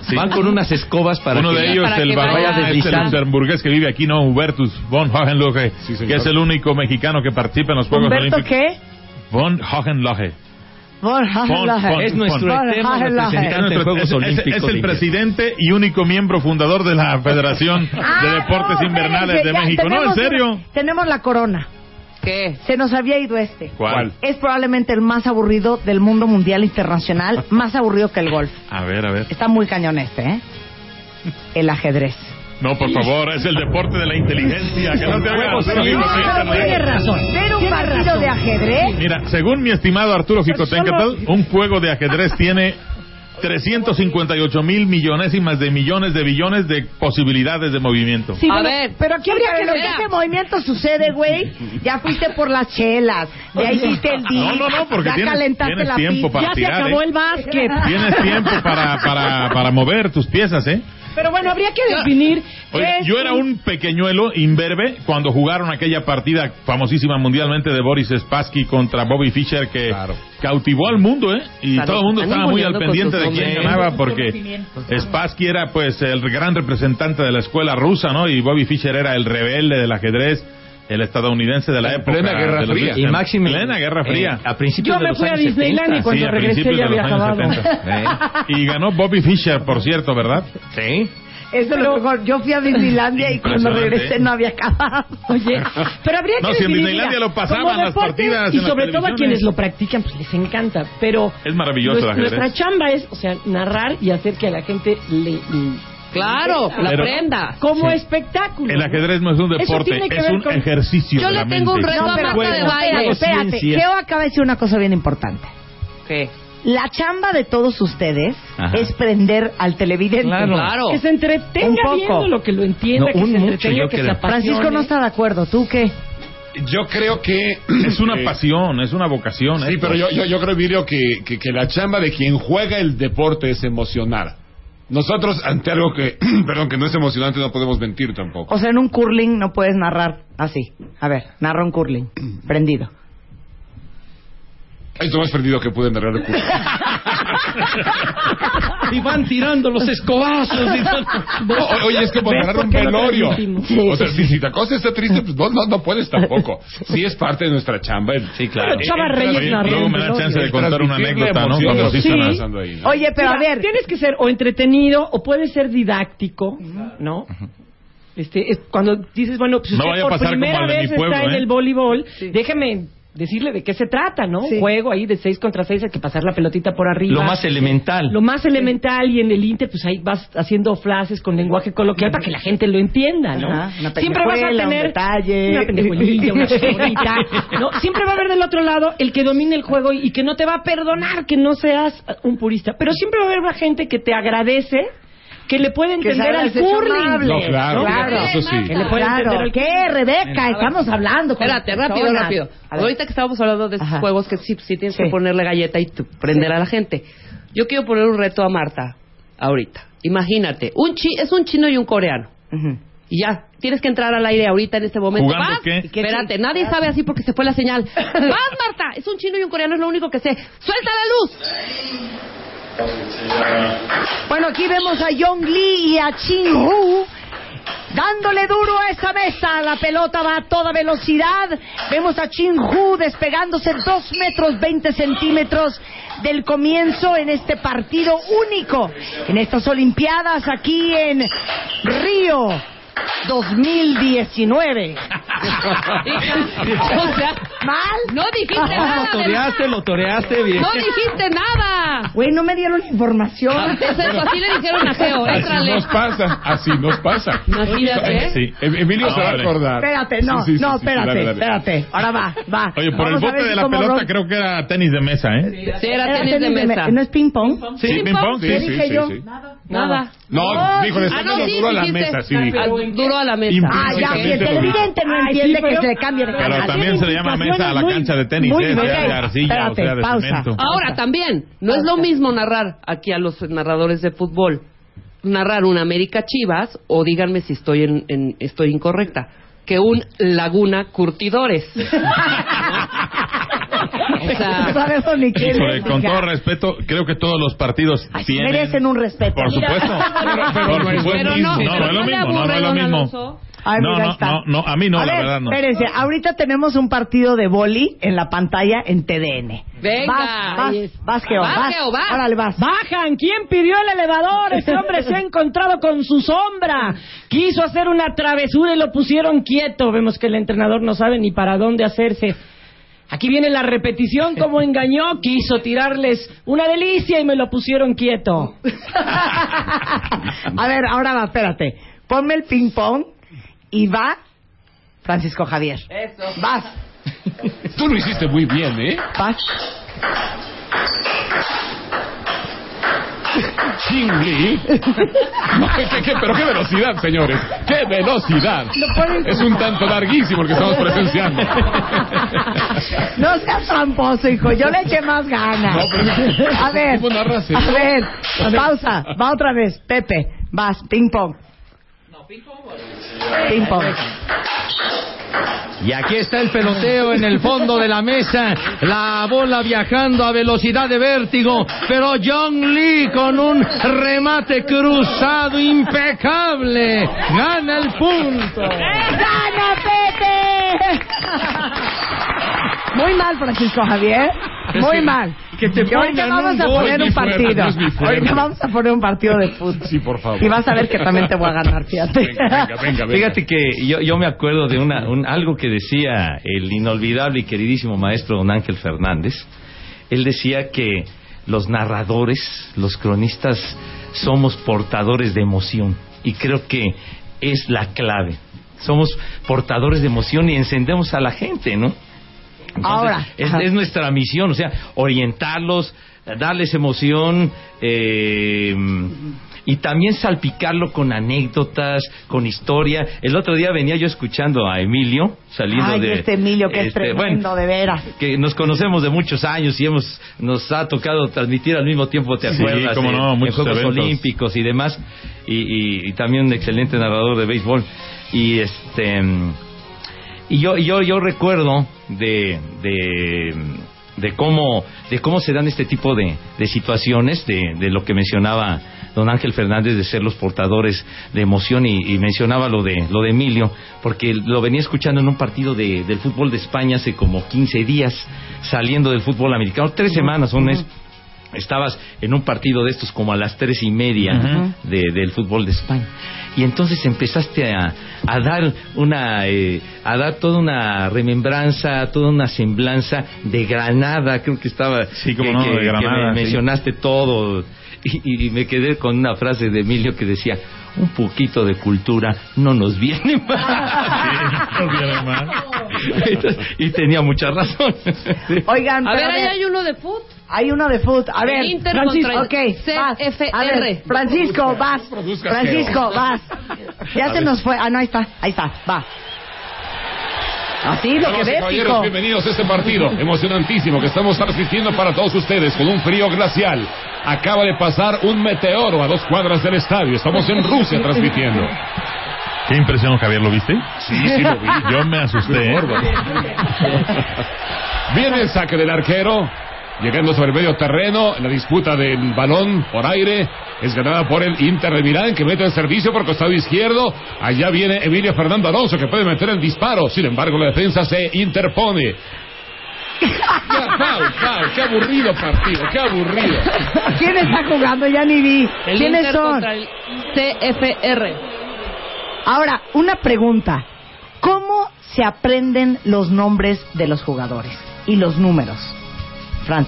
Sí. Van con unas escobas para Uno que de ellos, el vaya es el luxemburgués que vive aquí, ¿no? Hubertus von Hohenlohe, Sí, que es el único mexicano que participa en los Juegos ¿Humberto Olímpicos. qué? Von Hohenlohe. Von Hohenlohe. Es nuestro Von eterno Hohenlohe. representante en Juegos Es, Olímpicos. es el de presidente y único miembro fundador de la Federación Ah, de Deportes no, Invernales de México. No, en serio. tenemos la corona. ¿Qué? Se nos había ido este. ¿Cuál? Es probablemente el más aburrido del mundo mundial internacional, más aburrido que el golf. A ver, a ver. Está muy cañón este, ¿eh? El ajedrez. No, por favor, es el deporte de la inteligencia. Que no te hagas Sí, no, tiene razón. Ver un Tiene partido razón. de ajedrez. Mira, según mi estimado Arturo Jicotencatl, un juego de ajedrez tiene 358 mil millonésimas de millones de billones de posibilidades de movimiento. Sí, A bueno, ver. pero aquí habría que Pero ver. ese movimiento sucede, güey. Ya fuiste por las chelas, ya hiciste el día, No, no, no, porque ya tienes- calentaste tienes la tiempo pizza. para Ya se tirar, acabó ¿eh? el básquet. Tienes tiempo para, para, para mover tus piezas, ¿eh? Pero bueno, habría que definir. Oye, yo era un pequeñuelo imberbe cuando jugaron aquella partida famosísima mundialmente de Boris Spassky contra Bobby Fischer que Claro. cautivó al mundo, ¿eh? Y Claro, todo el mundo estaba muy al pendiente de quién ganaba porque Spassky era pues el gran representante de la escuela rusa, ¿no? Y Bobby Fischer era el rebelde del ajedrez, el estadounidense de la En época. plena Guerra de Fría. Y máximo. Plena Guerra Fría. a principios Yo de me los fui a años Disneyland y 70. cuando Sí, a regresé ya de había acabado. 70. Y ganó Bobby Fischer, por cierto, ¿verdad? Sí. Eso es lo mejor. Yo fui a Disneylandia y cuando regresé ¿eh? no había acabado. Oye, pero habría que No, si en Disneylandia lo pasaban las partidas y en las sobre todo a quienes lo practican pues les encanta, pero Es maravilloso nuestra, ajedrez. nuestra chamba es, o sea, narrar y hacer que a la gente le Claro, la Pero- prenda. como espectáculo. El ajedrez no es un Eso deporte, tiene que es ver un con- ejercicio. Yo de le la tengo un mente. reto a pero Marta de espérate, baile. espérate. Ciencia. Geo acaba de decir una cosa bien importante. ¿Qué? La chamba de todos ustedes Ajá. es prender al televidente. Claro. Claro. Que se entretenga Un poco. viendo lo que lo entienda, No, que un se mucho, entretenga, yo que se creo. apasione. Francisco no está de acuerdo. ¿Tú qué? Yo creo que... Es una eh, pasión, es una vocación. Sí, esto. pero yo, yo, yo creo, Emilio, que, que, que la chamba de quien juega el deporte es emocionar. Nosotros, ante algo que, perdón, que no es emocionante, no podemos mentir tampoco. O sea, en un curling no puedes narrar así. A ver, narra un curling. Prendido. Es lo más perdido que pueden narrar el curso. Y van tirando los escobazos. y todo. O- Oye, es como ¿Ves narrar por un velorio. Sí, o sea, sí, si, si la cosa está triste, pues no, no, no puedes tampoco. Sí es parte de nuestra chamba. el- Sí, claro. Pero Chava Reyes narró Luego me da chance de contar una anécdota, ¿no? Cuando sí Sí. están- pasando ahí, ¿no? Oye, pero a ver. Tienes que ser o entretenido o puede ser didáctico, ¿no? Este, es cuando dices, bueno, pues No usted vaya a por pasar como primera al de vez mi pueblo, está en ¿eh? el voleibol, déjeme decirle de qué se trata, ¿no? Sí. Un juego ahí de seis contra seis, hay que pasar la pelotita por arriba. Lo más elemental. Lo más elemental y en el Inter, pues ahí vas haciendo frases con lenguaje coloquial para que la gente lo entienda, ¿no? Ajá, una Siempre vas a pendejuela, un tener detalle. una pendejuelilla, una chicorita, ¿no? Siempre va a haber del otro lado el que domine el juego y que no te va a perdonar que no seas un purista, pero siempre va a haber una gente que te agradece que le puede entender al curling. No, claro, Claro. eso sí. Que le puede entender Claro. al ¿Qué, Rebeca? Estamos hablando. con Espérate, rápido, personas. rápido. Ahorita que estábamos hablando de esos Ajá. juegos que sí, sí tienes Sí. que ponerle galleta y tú prender a la gente. Yo quiero poner un reto a Marta ahorita. Imagínate, un chi es un chino y un coreano. Y ya, tienes que entrar al aire ahorita en este momento. ¿Jugando ¿Vas? qué? Espérate, nadie sabe así porque se fue la señal. ¡Vas, Marta! Es un chino y un coreano, es lo único que sé. ¡Suelta la luz! Bueno, aquí vemos a Yong Lee y a Chin Hu dándole duro a esa mesa. La pelota va a toda velocidad. Vemos a Chin Hu despegándose dos metros 20 centímetros del comienzo en este partido único en estas Olimpiadas aquí en Río 2019. o sea, ¿Mal? no dijiste nada. Lo toreaste, lo toreaste bien. No dijiste nada. Güey, no me dieron información. Es eso, así le dijeron a Geo, Así éntrale. nos pasa, así nos pasa. Imagínate. Sí. Em- Emilio se va a acordar. Espérate, no, Sí, sí, sí, no, sí, espérate, dale, dale. espérate. Ahora va, va. Oye, por Vamos el bote si de la pelota Ron- creo que era tenis de mesa, ¿eh? Sí, era Era tenis de mesa. ¿No es ping pong? Sí, ¿Ping pong? Sí, ¿Qué sí, dije sí, yo? sí. Nada. No, dijo, le está Ah, no, dando sí, duro a la mesa, sí, dijo. Ah, Duro a la mesa. Ah, ya, si el televidente no entiende que pero- se le cambie de Pero canal. también se le llama mesa a la cancha de tenis, muy ¿eh? de arcilla o sea de cemento. Ahora también, no es lo mismo narrar aquí a los narradores de fútbol, narrar una América Chivas o díganme si estoy en, en- estoy incorrecta. que un Laguna Curtidores. O sea, No sabemos ni quién Híjole, es, con todo respeto, creo que todos los partidos Ay, tienen... merecen un respeto. Por supuesto. Pero- pero Por no es supuesto. lo mismo. No, no es lo mismo, no, no es lo mismo. Alonso? Ay, No, no, no, no, a mí no, a la ver, verdad no. Espérense, ahorita tenemos un partido de boli en la pantalla en TDN. Venga. Vas, vas, vas, Geo, Vas, vas. Geo, vas. Órale, vas. Bajan, ¿quién pidió el elevador? Ese hombre se ha encontrado con su sombra. Quiso hacer una travesura y lo pusieron quieto. Vemos que el entrenador no sabe ni para dónde hacerse. Aquí viene la repetición, cómo engañó, quiso tirarles una delicia y me lo pusieron quieto. a ver, ahora va, espérate. Ponme el ping pong y va Francisco Javier. Eso. Vas, Tú lo hiciste muy bien, ¿eh? vas. Chingli. ¿qué- qué- pero qué velocidad, señores. ¡Qué velocidad! Es un tanto larguísimo el que estamos presenciando. No seas tramposo, hijo. Yo le eché más ganas. No, pero- a ver, ¿Cómo narras a ver, pausa. Va otra vez. Pepe, vas, ping pong. Ping pong. Y aquí está el peloteo en el fondo de la mesa, la bola viajando a velocidad de vértigo, pero John Lee con un remate cruzado impecable gana el punto. ¡Gana, Pepe! Muy mal, Francisco Javier. Muy que- mal. que te ahorita pongan vamos a poner un partido. fuerte. Ahorita vamos a poner un partido de fútbol. Sí, por favor. Y vas a ver que también te voy a ganar, fíjate. Venga, venga, venga, venga. Fíjate que yo, yo me acuerdo de una, un- algo que decía el inolvidable y queridísimo maestro don Ángel Fernández. Él decía que los narradores, los cronistas, somos portadores de emoción. Y creo que es la clave. Somos portadores de emoción y encendemos a la gente, ¿no? Entonces, Ahora, es, nuestra misión, o sea, orientarlos, darles emoción eh, y también salpicarlo con anécdotas, con historia. El otro día venía yo escuchando a Emilio saliendo Ay, de este Emilio que es este, tremendo, bueno, de veras. que nos conocemos de muchos años y hemos nos ha tocado transmitir al mismo tiempo, ¿te Sí, acuerdas? cómo En- no, en, muchos Juegos eventos. Olímpicos y demás y, y- y también un excelente narrador de béisbol y este y yo y yo yo recuerdo de de de cómo de cómo se dan este tipo de, de situaciones de, de lo que mencionaba don Ángel Fernández de ser los portadores de emoción y, y mencionaba lo de lo de Emilio porque lo venía escuchando en un partido de, del fútbol de España hace como 15 días saliendo del fútbol americano tres semanas un mes estabas en un partido de estos como a las tres y media de- del fútbol de España. Y entonces empezaste a, a dar una eh, a dar toda una remembranza toda una semblanza de Granada creo que estaba Sí, cómo que, no, que- de que Granada, me sí. mencionaste todo. Y, y me quedé con una frase de Emilio que decía un poquito de cultura no nos viene mal Sí, no viene mal. Entonces, y tenía mucha razón Oigan, A pero ver, ahí hay uno de fútbol. Hay uno de fútbol. A ver, Inter Francisco, vas. A ver, Francisco, vas. Francisco, vas. Ya se nos fue. Ah, no, ahí está, ahí está, va. Así lo que ves, bienvenidos a este partido emocionantísimo que estamos transmitiendo para todos ustedes con un frío glacial. Acaba de pasar un meteoro a dos cuadras del estadio. Estamos en Rusia transmitiendo. Qué impresión, Javier, ¿lo viste? Sí, sí lo vi. Yo me asusté. ¿eh? Viene el saque del arquero, llegando sobre el medio terreno, la disputa del balón por aire es ganada por el Inter de Milán que mete el servicio por costado izquierdo. Allá viene Emilio Fernando Alonso que puede meter el disparo, sin embargo la defensa se interpone. Ya, qué aburrido partido, qué aburrido. ¿Quién está jugando? Ya ni vi. El ¿Quiénes Inter son? contra el CFR. Ahora, una pregunta. ¿Cómo se aprenden los nombres de los jugadores y los números? Fran.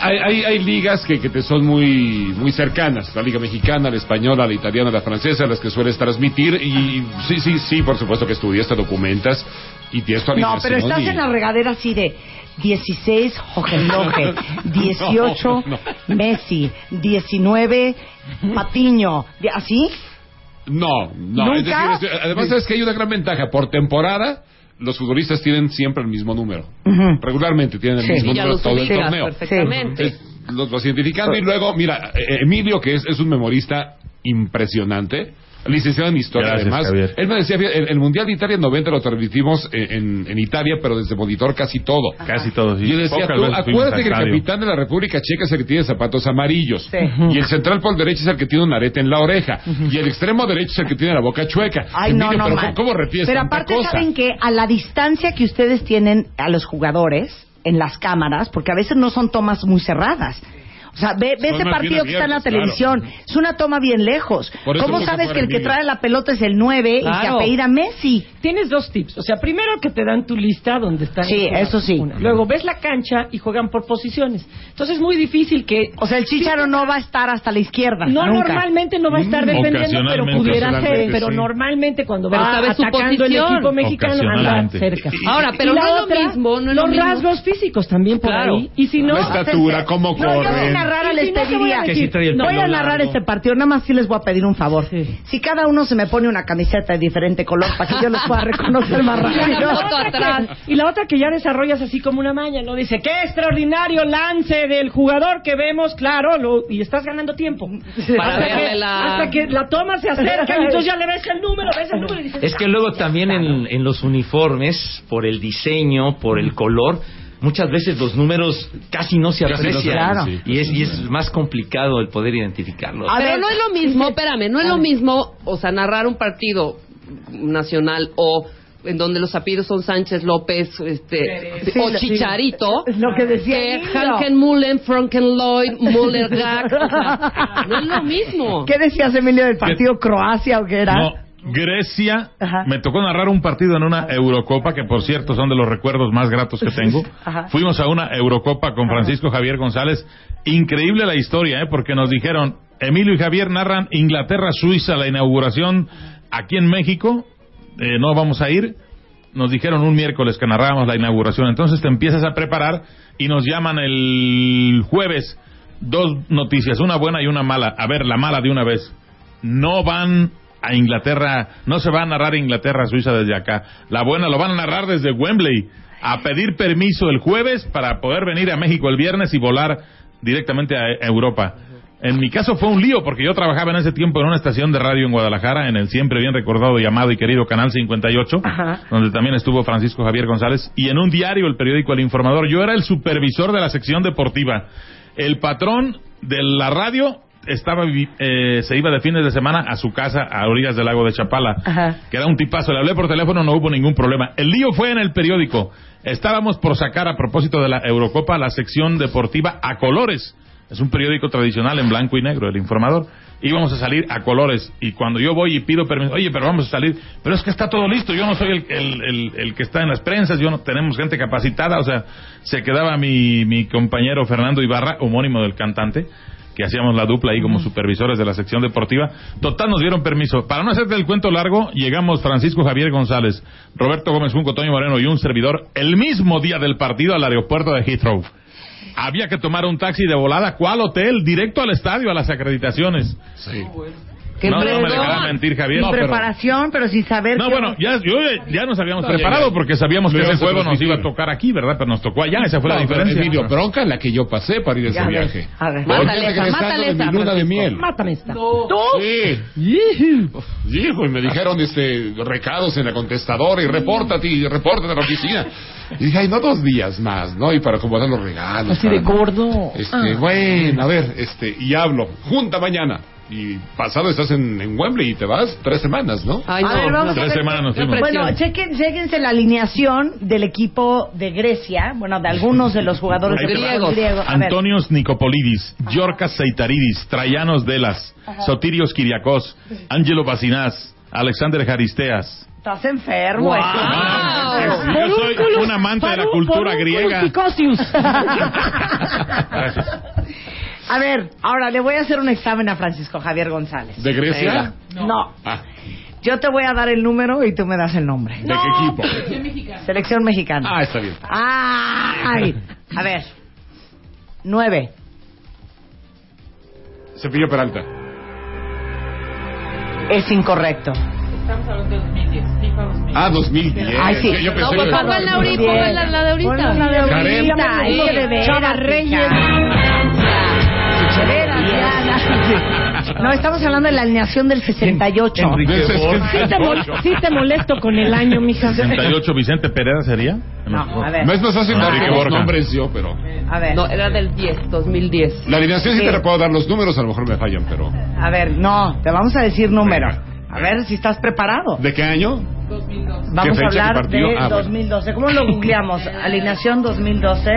Hay, hay, hay ligas que, que te son muy, muy cercanas, la liga mexicana, la española, la italiana, la francesa, las que sueles transmitir y sí, sí, sí, por supuesto que estudias, te documentas y tienes tu No, pero estás y- en la regadera así de 16 Hohenlohe, 18 No, no. Messi, 19 Patiño, ¿De- ¿así? No, no, es ¿Nunca? decir, es- además es que hay una gran ventaja, por temporada los futbolistas tienen siempre el mismo número, regularmente tienen el Sí. mismo número todo el torneo. perfectamente. Es- los vas identificando y luego, mira, eh, Emilio, que es, es un memorista impresionante, licenciado en historia Gracias, además. Javier. Él me decía, el, el Mundial de Italia 90 lo transmitimos en, en- en Italia, pero desde monitor casi todo. Casi todo, sí. Y yo decía, Pocas tú, acuérdate que el capitán de la República Checa es el que tiene zapatos amarillos. Sí. Y el central por derecha es el que tiene un arete en la oreja. Y el extremo derecho es el que tiene la boca chueca. Ay, no, no, pero. ¿cómo, refieres Pero aparte, cosa? saben que a la distancia que ustedes tienen a los jugadores en las cámaras, porque a veces no son tomas muy cerradas. O sea, ve, ve ese partido que está en la televisión. Es una toma bien lejos. ¿Cómo sabes que el que trae la pelota es el 9 y se Claro. apellida Messi? Tienes dos tips. O sea, primero que te dan tu lista donde están. Sí, eso sí. Una. Luego ves la cancha y juegan por posiciones. Entonces es muy difícil que. O sea, el Chicharo no va a estar hasta la izquierda. No, nunca. normalmente no va a estar Mm, defendiendo, pero pudiera ser. Pero sí. normalmente cuando va atacando el posición. equipo mexicano anda cerca. Ahora, pero no es lo mismo, no es los lo mismo. rasgos físicos también por Claro. ahí. Y si no, La estatura, cómo corre. Narrar les te voy a pediría. voy narrar este partido, nada más sí les voy a pedir un favor. Sí. Si cada uno se me pone una camiseta de diferente color para que yo los pueda reconocer más Y la rápido. otra que- Y la otra que ya desarrollas así como una maña, ¿no? Dice, qué extraordinario lance del jugador que vemos, claro, lo- y estás ganando tiempo. Para hasta, que, la- hasta que la toma se acerca y entonces ya le ves el número, ves el número y dices, Es que luego también en, en los uniformes, por el diseño, por el color, muchas veces los números casi no se Casi no se aprecian. sí. y, es, y es más complicado el poder identificarlos. A Pero ver, no es lo mismo, espérame, no es lo mismo, o sea, narrar un partido nacional o en donde los apellidos son Sánchez López este, Sí, o sí. Chicharito Es lo que decía. Hanken Mullen, Franken Lloyd, Muller Gag, o sea, no es lo mismo. ¿Qué decías, Emilio, del partido Croacia o qué era? No, Grecia. Ajá. Me tocó narrar un partido en una Eurocopa, que por cierto son de los recuerdos más gratos que tengo. Ajá. Fuimos a una Eurocopa con Francisco Javier González. Increíble la historia, ¿eh? porque nos dijeron, Emilio y Javier narran Inglaterra-Suiza, la inauguración aquí en México. Eh, no vamos a ir. Nos dijeron un miércoles que narrábamos la inauguración. Entonces te empiezas a preparar y nos llaman el jueves. Dos noticias, una buena y una mala. A ver, la mala de una vez. No van a Inglaterra, no se va a narrar Inglaterra-Suiza desde acá. La buena lo van a narrar desde Wembley. A pedir permiso el jueves para poder venir a México el viernes y volar directamente a Europa. En mi caso fue un lío porque yo trabajaba en ese tiempo en una estación de radio en Guadalajara, en el siempre bien recordado y amado y querido Canal 58, Ajá. donde también estuvo Francisco Javier González, y en un diario, el periódico El Informador, yo era el supervisor de la sección deportiva. El patrón de la radio estaba eh, se iba de fines de semana a su casa a orillas del lago de Chapala, Ajá. que era un tipazo. Le hablé por teléfono, no hubo ningún problema. El lío fue en el periódico. Estábamos por sacar, a propósito de la Eurocopa, la sección deportiva a colores. Es un periódico tradicional en blanco y negro, el informador. Íbamos a salir a colores. Y cuando yo voy y pido permiso, oye, pero vamos a salir. Pero es que está todo listo. Yo no soy el, el- el- el que está en las prensas. Yo no tenemos gente capacitada. O sea, se quedaba mi, mi compañero Fernando Ibarra, homónimo del cantante, que hacíamos la dupla ahí como supervisores de la sección deportiva. Total, nos dieron permiso. Para no hacerte el cuento largo, llegamos Francisco Javier González, Roberto Gómez Junco, Toño Moreno y un servidor el mismo día del partido al aeropuerto de Heathrow. Había que tomar un taxi de volada. ¿Cuál hotel? Directo al estadio, a las acreditaciones. Sí. ¡Qué no, no me dejará mentir, Javier. Sin No, pero- preparación, pero sin saber. no, bueno, ya, yo, ya nos habíamos preparado porque sabíamos que ese juego nos iba a tocar aquí, ¿verdad? Pero nos tocó allá, esa fue la diferencia. Emilio, bronca en la que yo pasé para ir a ese viaje. a ver. Mátale es esa, mátale esa, luna de miel. mátame esta. Sí. Hijo, y me dijeron este recados en la contestadora y repórtate y repórtate a la oficina. Y dije, ay, no dos días más, ¿no? Y para acomodar los regalos. Así de gordo. Este, bueno, a ver, este, y hablo, junta mañana. Y pasado estás en, en Wembley y te vas tres semanas, ¿no? Ay, A no, ver, vamos no. a Tres ver. semanas nos. Bueno, chequen, chequense la alineación del equipo de Grecia, bueno, de algunos de los jugadores Ahí de te va. fútbol griego. A ver. Antonios Nicopolidis, Yorkas Seitaridis, Traianos Delas, Sotirios Kiriakos, Ángelo Bacinás, Alexander Jaristeas. Estás enfermo. Wow. eh. Ah, Yo soy un amante de la cultura griega. Gracias. A ver, ahora le voy a hacer un examen a Francisco Javier González. ¿De Grecia? No. Ah, Yo te voy a dar el número y tú me das el nombre. ¿de qué equipo? Selección mexicana. Ah, está bien. Ay. A ver. Nueve. Cepillo Peralta. Es incorrecto. Estamos hablando de 2010, FIFA 2010. Ah, 2010. Ay, sí. Yo- Yo No, pensé pues que... ahorita, Bien. pónganla la de ahorita. Ponla la de ahorita. No, estamos hablando de la alineación del 68. Enrique Borja. Sí te, mol- sí te molesto con el año, mija. 68 Vicente Pereira sería. No, a ver. No es más fácil dar Enrique los Borja. nombres yo, pero... A ver. No, era del 10, 2010. La alineación sí, Sí. te la puedo dar los números, a lo mejor me fallan, pero... A ver, no, te vamos a decir número. A ver si estás preparado. ¿De qué año? Vamos fecha, a qué hablar partido? de Ah, bueno. 2012. ¿Cómo lo googleamos? Alineación 2012.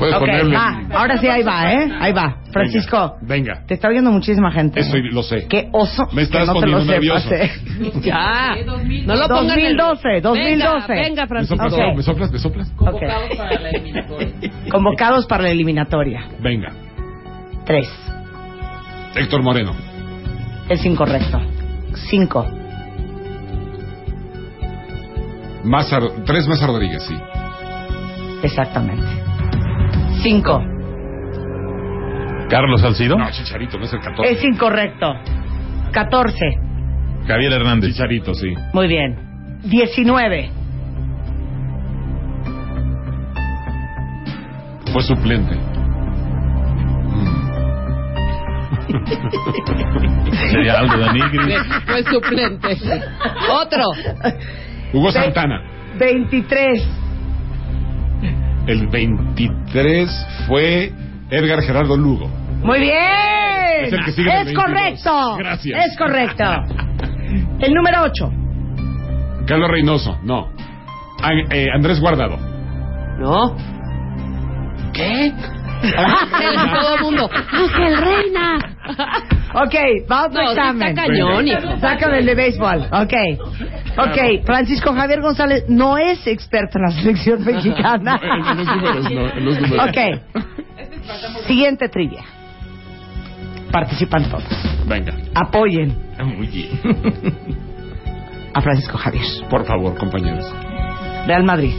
Puedes Ok, ponerle... va. Ahora sí, ahí va, ¿eh? Ahí va. Francisco, Venga, te está viendo muchísima gente. eso lo sé. Qué oso Me estás no te lo poniendo nervioso. sepas, ¿eh? Ya. No lo pongan en- 2012, 2012. Venga, venga ¿Me Francisco. soplas, Ok. ¿Me soplas? ¿Me soplas? Ok. para la eliminatoria. Convocados para la eliminatoria. Venga. Tres. Héctor Moreno. Es incorrecto. Cinco. Maza, tres Maza Rodríguez, sí. Exactamente. Cinco. Carlos Salcido. No, Chicharito, no es el 14. Es incorrecto. Catorce. Javier Hernández. Chicharito, sí. Muy bien. Diecinueve. Fue suplente. Sería Aldo de Nigris. Fue suplente. Otro. Hugo Santana. Veintitrés. El 23 fue Edgar Gerardo Lugo. Muy bien. Es el que sigue el Es 22. correcto. Gracias. Es correcto. El número ocho. Carlos Reynoso, no. An- eh, Andrés Guardado. No. ¿Qué? Todo el mundo. Ángel Reina. Ok, vamos No, a sí examen. está cañón, hijo. Sácame el de béisbol. Ok. Ok, Francisco Javier González no es experto en la selección mexicana. En los números, no, en los números. Ok. Siguiente trivia. Participan todos. Venga. Apoyen Muy bien. a Francisco Javier. Por favor, compañeros. Real Madrid.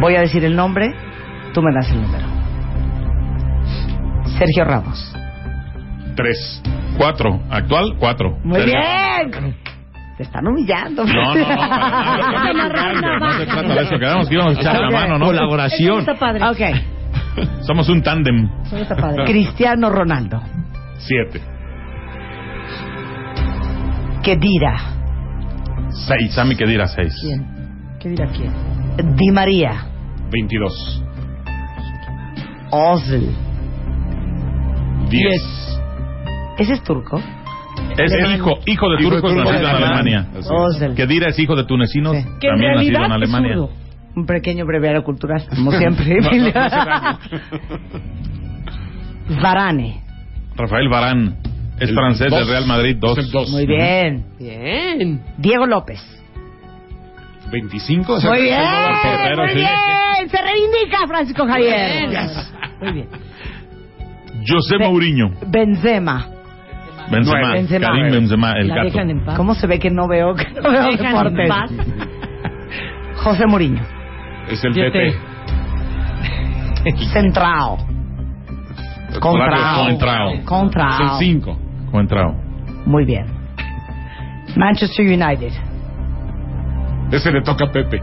Voy a decir el nombre, tú me das el número. Sergio Ramos. Tres. Cuatro. Actual, cuatro. Muy Sergio. bien. Te están humillando. No, no, no. No, no se trata de eso. Quedamos que íbamos a echar la mano, ¿no? Colaboración. Está padre. Ok. Somos un tándem. Eso está padre. Cristiano Ronaldo. Siete. Kedira. Seis. Sammy Kedira, seis. ¿Quién? ¿Qué dirá quién? Di María. 22. Ozil. Diez. ¿Ese es turco? Es hijo, hijo de Hijo de turcos nacido en. Alemania. Es. Ozil. Kedira es hijo de tunecinos, Sí. Que en también nacido en Alemania. Un pequeño breviario cultural, como siempre. Varane. Rafael Barán es El francés dos. del Real Madrid, dos. Es el dos. Muy bien. Bien. Diego López. 25. o sea, Muy que bien. portero, Muy sí. bien. Se reivindica Francisco Javier. Bien. Muy bien. José Be- Mourinho, Benzema. Benzema, Benzema. Karim Benzema, el La gato. dejan en paz. ¿Cómo se ve que no veo, que no veo deportes? José Mourinho. Es el Yo PP. Central. Contrao. Contrao. Es el Contrao. 5. Contrao. Muy bien. Manchester United. Ese le toca a Pepe.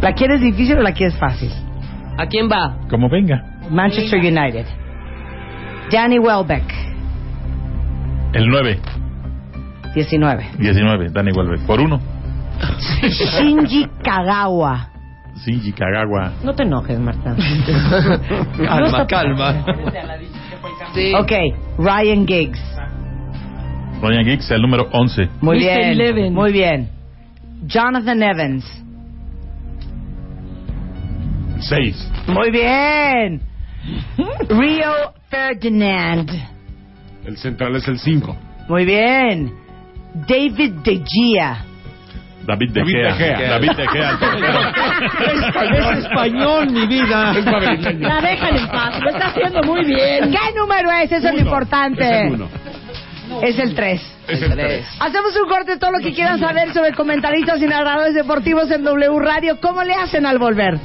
¿La quieres difícil o la quieres fácil? ¿A quién va? Como venga. Manchester United. Danny Welbeck. El 9, 19. 19, Dani Welbeck. Por uno. Shinji Kagawa. Shinji Kagawa. No te enojes, Marta. Calma, calma. Sí. Ok, Ryan Giggs. Ryan Giggs, el número 11. Muy bien. Muy bien. Jonathan Evans. 6. Muy bien. Rio Ferdinand. El central es el 5. Muy bien. David De Gea. David De David Gea. De Gea. David De Gea. Es español, mi vida. Es. La dejan en paz. Lo está haciendo muy bien. ¿Qué número es? Eso es lo importante. Es el 1. Es el 3. Es el 3. Hacemos un corte de todo lo que quieran saber sobre comentaristas y narradores deportivos en W Radio. ¿Cómo le hacen al volver?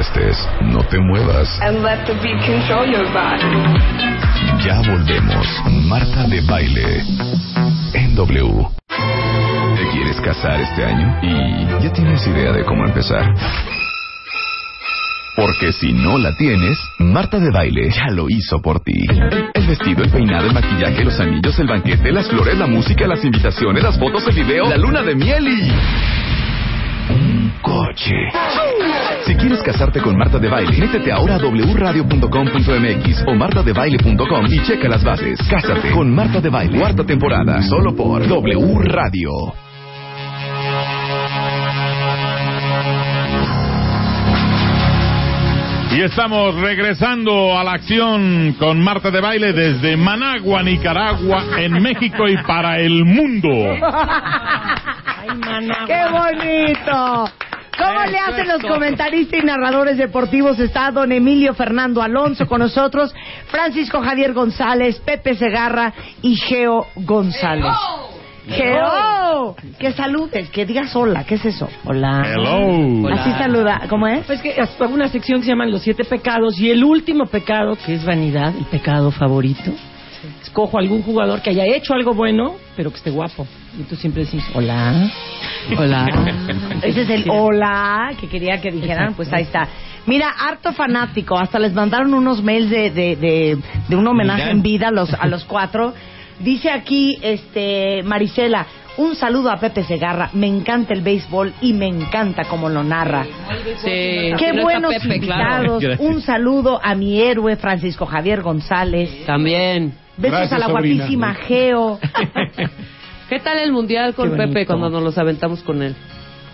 Donde estés, no te muevas. And let the beat control your body. Ya volvemos. Marta de Baile. En W. ¿Te quieres casar este año? ¿Y ya tienes idea de cómo empezar? Porque si no la tienes, Marta de Baile ya lo hizo por ti. El vestido, el peinado, el maquillaje, los anillos, el banquete, las flores, la música, las invitaciones, las fotos, el video, la luna de miel y... Coche. Si quieres casarte con Marta de Baile, métete ahora a wradio.com.mx o martadebaile.com y checa las bases. Cásate con Marta de Baile, cuarta temporada, solo por W Radio. Y estamos regresando a la acción con Marta de Baile desde Managua, Nicaragua, en México y para el mundo. ¡Qué bonito! ¿Cómo le hacen los comentaristas y narradores deportivos? Está don Emilio Fernando Alonso con nosotros, Francisco Javier González, Pepe Segarra y Geo González. Geo, que saludes, que digas hola, ¿qué es eso? Hola. Hello. Así saluda, ¿cómo es? Pues que hasta una sección que se llama Los Siete Pecados y el último pecado, que es vanidad, el pecado favorito. Escojo algún jugador que haya hecho algo bueno, pero que esté guapo. Y tú siempre dices, hola, hola. Ese es el hola que quería que dijeran, pues ahí está. Mira, harto fanático, hasta les mandaron unos mails de, de, de, de un homenaje en vida a los, a los cuatro. Dice aquí, este, Marisela, un saludo a Pepe Segarra, me encanta el béisbol y me encanta cómo lo narra. Sí, Qué buenos Pepe, invitados. claro. Un saludo a mi héroe Francisco Javier González. También. Besos Gracias, a la sobrina. guapísima Geo. ¿Qué tal el mundial con. Pepe cuando nos los aventamos con él?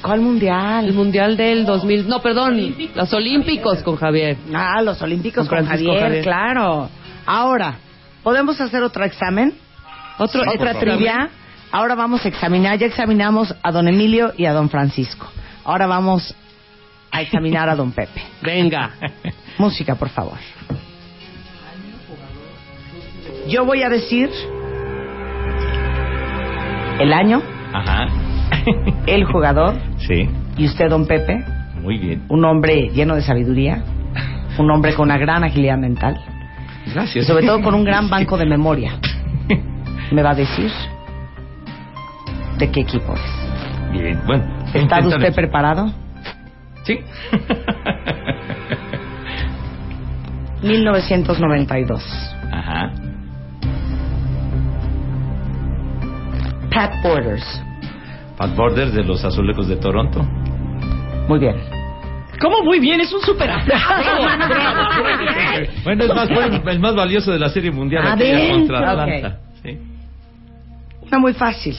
¿Cuál mundial? El mundial del 2000. No, perdón, los olímpicos con Javier. Ah, los olímpicos con, Javier, Javier. claro. Ahora, ¿podemos hacer otro examen? Otro otra trivia. Ahora vamos a examinar, ya examinamos a don Emilio y a don Francisco. Ahora vamos a examinar a don Pepe. Venga. Música, por favor. Yo voy a decir el año, Ajá. el jugador Sí, y usted, don Pepe, muy bien. un hombre lleno de sabiduría, un hombre con una gran agilidad mental y Gracias. sobre todo con un gran banco de memoria. Me va a decir de qué equipo es. Bien, bueno. ¿Está usted preparado? Sí. 1992. Ajá. Pat Borders. Pat Borders de los Azulejos de Toronto. Muy bien. ¿Cómo muy bien? Es un super Bueno, es más, fue el más valioso de la Serie Mundial Ah, bien. contra Atlanta. Ok. Sí. Está muy fácil.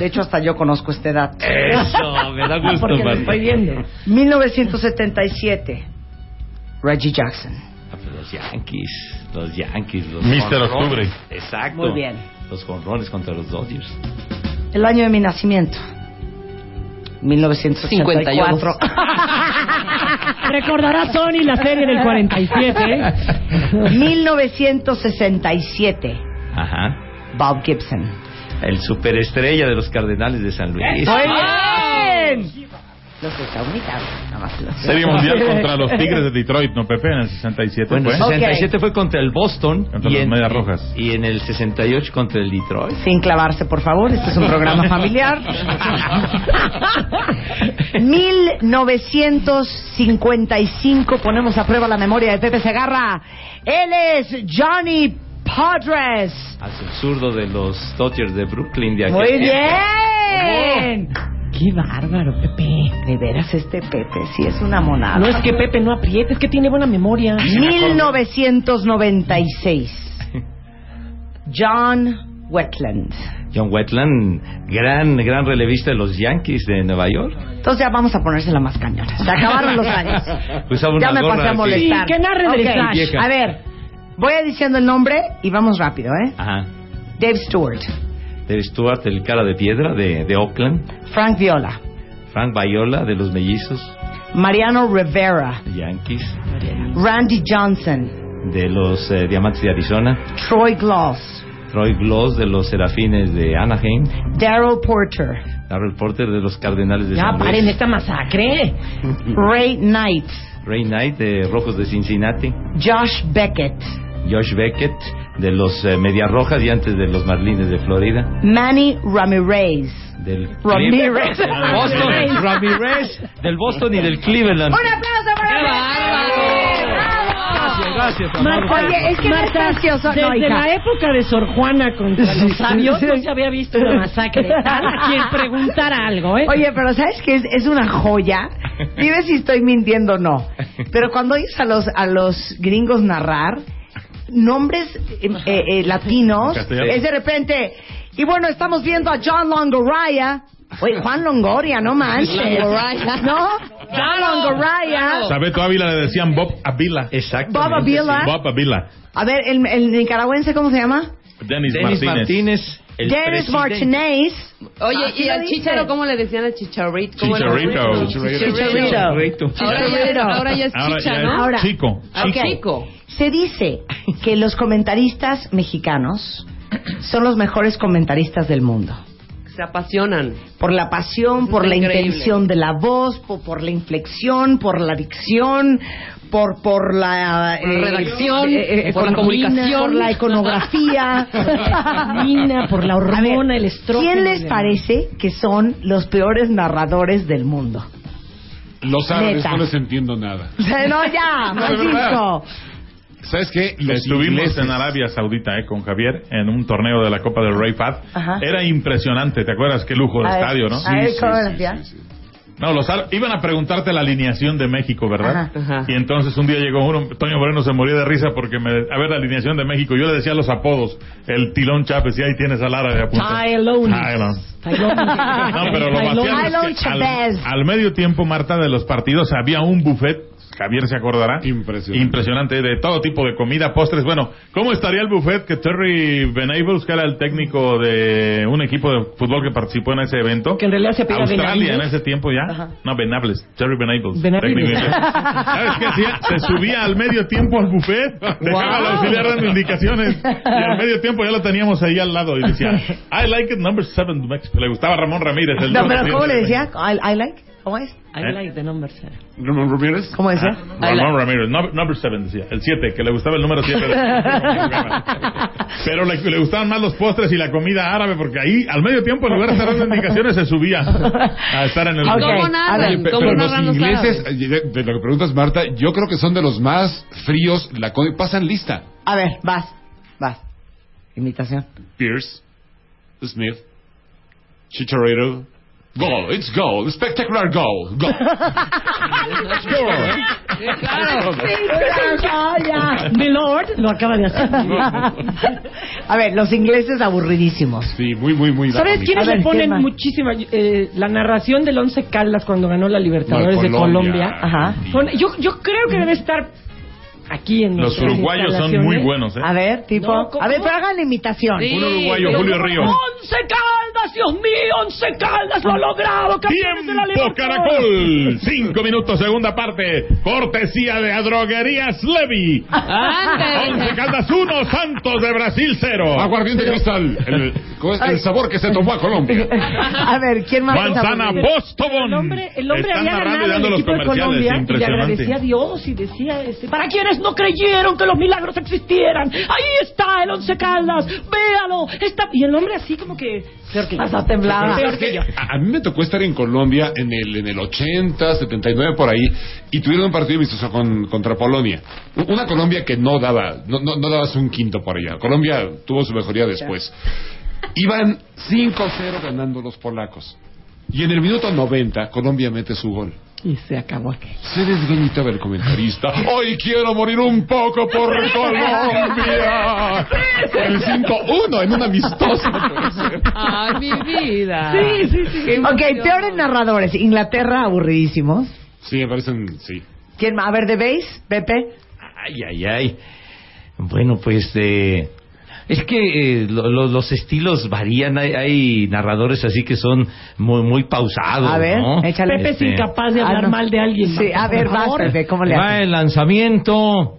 De hecho, hasta yo conozco este dato. Eso, me da gusto, Porque lo estoy viendo. 1977. Reggie Jackson. Ah, pues Los Yankees, los Yankees, los Mister. Octubre. Exacto. Muy bien. Los jonrones contra los Dodgers. El año de mi nacimiento. 1954. Recordará Sony la serie del 47. ¿eh? 1967. Ajá. Bob Gibson. El superestrella de los Cardenales de San Luis. Muy bien. Los estadounidenses, nada más los- Serie Mundial contra los Tigres de Detroit, ¿no, Pepe? En el 67 Bueno, el fue. 67 fue contra el Boston Contra y, las en, Medias Rojas. y en el 68 contra el Detroit. Sin clavarse, por favor. Este es un programa familiar. 1955. Ponemos a prueba la memoria de Pepe Segarra. Él es Johnny Padres. El zurdo de los Dodgers de Brooklyn. De aquel Muy bien. Qué bárbaro, Pepe. De veras, este Pepe sí es una monada. No es que Pepe no apriete, es que tiene buena memoria. 1996. John Wetland. John Wetland, gran, gran relevista de los Yankees de Nueva York. Entonces ya vamos a ponérsela más cañona. Se acabaron los años. Una ya me gorra pasé a molestar. Sí, que narren del Ok, Flash. A ver, voy a diciendo el nombre y vamos rápido, ¿eh? Ajá. Dave Stewart, Dave Stewart, el cara de piedra de, de Oakland. Frank Viola, Frank Viola de los mellizos Mariano Rivera, de Yankees. Randy Johnson, De los eh, Diamantes de Arizona. Troy Gloss, Troy Gloss de los Serafines de Anaheim. Daryl Porter, Darrell Porter de los Cardenales de Ya San Luis. paren esta masacre. Ray Knight, Ray Knight de Rojos de Cincinnati. Josh Beckett, Josh Beckett de los eh, Medias Rojas y antes de los Marlines de Florida. Manny Ramirez. Del Ramirez. Cleveland- Boston, Ramirez del Boston y del Cleveland. ¡Un aplauso para Gracias, gracias. Marta, Oye, es que no es Marta, gracioso, no, desde hija. la época de Sor Juana contra los sabios no se había visto una masacre tal a quien preguntara algo, ¿eh? Oye, pero ¿sabes qué? Es, es una joya. Dime si estoy mintiendo o no. Pero cuando oyes a los, a los gringos narrar nombres eh, eh, eh, latinos, es de repente... Y bueno, estamos viendo a John Longoria. Oye, Juan Longoria, no manches. ¿No? John Longoria. Sabeto Ávila le decían Bob Avila. Exacto. Bob Avila. Bob Avila. A ver, el, el nicaragüense, ¿cómo se llama? Dennis, Dennis Martínez. Martínez. El Dennis. Martinez. Oye, ¿y al chicharo cómo le decían al chicharrito? Chicharito. Chicharito. Ahora ya, es Ahora chicha, ya ¿no? es Ahora- chico. Chico. Se dice que los comentaristas mexicanos son los mejores comentaristas del mundo. Se apasionan. Por la pasión, Eso por la increíble. intención de la voz, por, por la inflexión, por la dicción, por, por la Por redacción, por la economía, comunicación. por la iconografía. Por la ver, hormona, el estrógeno. ¿Quién les parece que son los peores narradores del mundo? Los árabes Neta. no les entiendo nada. No, ya, Francisco. ¿Sabes qué? Los Estuvimos ingleses. en Arabia Saudita eh, con Javier en un torneo de la Copa del Rey Fad. Ajá. Era impresionante, ¿te acuerdas? Qué lujo de A ver, estadio, ¿no? a ¿cómo lo hacía? No, los iban a preguntarte la alineación de México, ¿verdad? Ajá. Ajá. Y entonces un día llegó uno, Toño Moreno se moría de risa porque me, a ver la alineación de México, yo le decía los apodos, el Tilón Chávez, y ahí tienes árabe apuntado. Tylonis. Tylonis. Tylonis. No, pero lo que al, al medio tiempo, Marta, de los partidos había un buffet, Javier se acordará. Impresionante. Impresionante, de todo tipo de comida, postres. Bueno, ¿cómo estaría el buffet que Terry Venables, que era el técnico de un equipo de fútbol que participó en ese evento? Que en realidad se apellida Australia en ese tiempo ya. No, Venables, Terry Venables. Benavides. técnico. ¿Sabes qué hacía? Se subía al medio tiempo al buffet, dejaba al auxiliar dando indicaciones y al medio tiempo ya lo teníamos ahí al lado y decía, I like it number seven. Le gustaba Ramón Ramírez. El No, número pero ¿cómo le decía? I, I like. ¿Cómo es? I like the number seven. Ramón Ramírez. ¿Cómo decía? Ramón Ramírez, no- number 7 decía, el 7, que le gustaba el número 7. Pero le, le gustaban más los postres y la comida árabe, porque ahí, al medio tiempo, en lugar de estar dando indicaciones, se subía a estar en el... Ok. ¿Cómo ¿Cómo pero los los ingleses, árabes? eh, de, lo que preguntas, Marta, yo creo que son de los más fríos. La co- pasan lista. A ver, vas, vas. Imitación. Pierce, Smith, Chicharito. Goal, it's goal, spectacular goal. goal. Mi lord lo acaba de hacer. A ver, los ingleses aburridísimos. Sí, muy, muy, muy. ¿Sabes quiénes le ponen muchísima eh, la narración del Once Caldas cuando ganó la Libertadores No, de Colombia. Colombia? Ajá. Yo, yo creo que debe estar aquí en Los uruguayos son muy buenos, ¿eh? A ver, tipo. A ver, pero hagan la imitación. Sí. Un uruguayo, Julio Ríos. Once Caldas, Dios mío, Once Caldas lo ha logrado, campeones de la Tiempo. Caracol. Cinco minutos, segunda parte. Cortesía de Adroguerías Levi. Ándale. Once Caldas 1, Santos de Brasil 0. Aguardiente cristal. El, ¿cómo es? Sabor que se tomó a Colombia. A ver, ¿quién más? es Manzana aburrido? Postobón. El hombre, el hombre había ganado el equipo de. Colombia y le agradecía a Dios y decía, este, para quienes no creyeron que los milagros existieran, ahí está el Once Caldas, véalo, está... Y el hombre así como que... Peor que. Hasta temblaba. Pero Peor ¿sabes que qué? yo. A, a mí me tocó estar en Colombia en el, en el 80, 79 por ahí, y tuvieron un partido amistoso con, contra Polonia. Una Colombia que no daba, no, no, no dabas un quinto por allá. Colombia tuvo su mejoría después. Iban 5-0 ganando los polacos. Y en el minuto 90, Colombia mete su gol. Y se acabó aquello. Se desgañitaba el comentarista. Hoy quiero morir un poco por Colombia. El 5-1 en un amistoso. Ay, mi vida. Sí, sí, sí. Qué Ok, emoción. peores narradores. Inglaterra, aburridísimos. Sí, me parecen, sí. ¿Quién más? A ver, de base, Pepe. Ay, ay, ay. Bueno, pues eh, es que eh, lo- lo- los estilos varían. Hay, hay narradores así que son muy, muy pausados. A ver, ¿no? échale. Pepe es Este, incapaz de Ah, hablar no. mal de alguien. Sí, a ver, favor. Pepe, ¿cómo le Va el lanzamiento,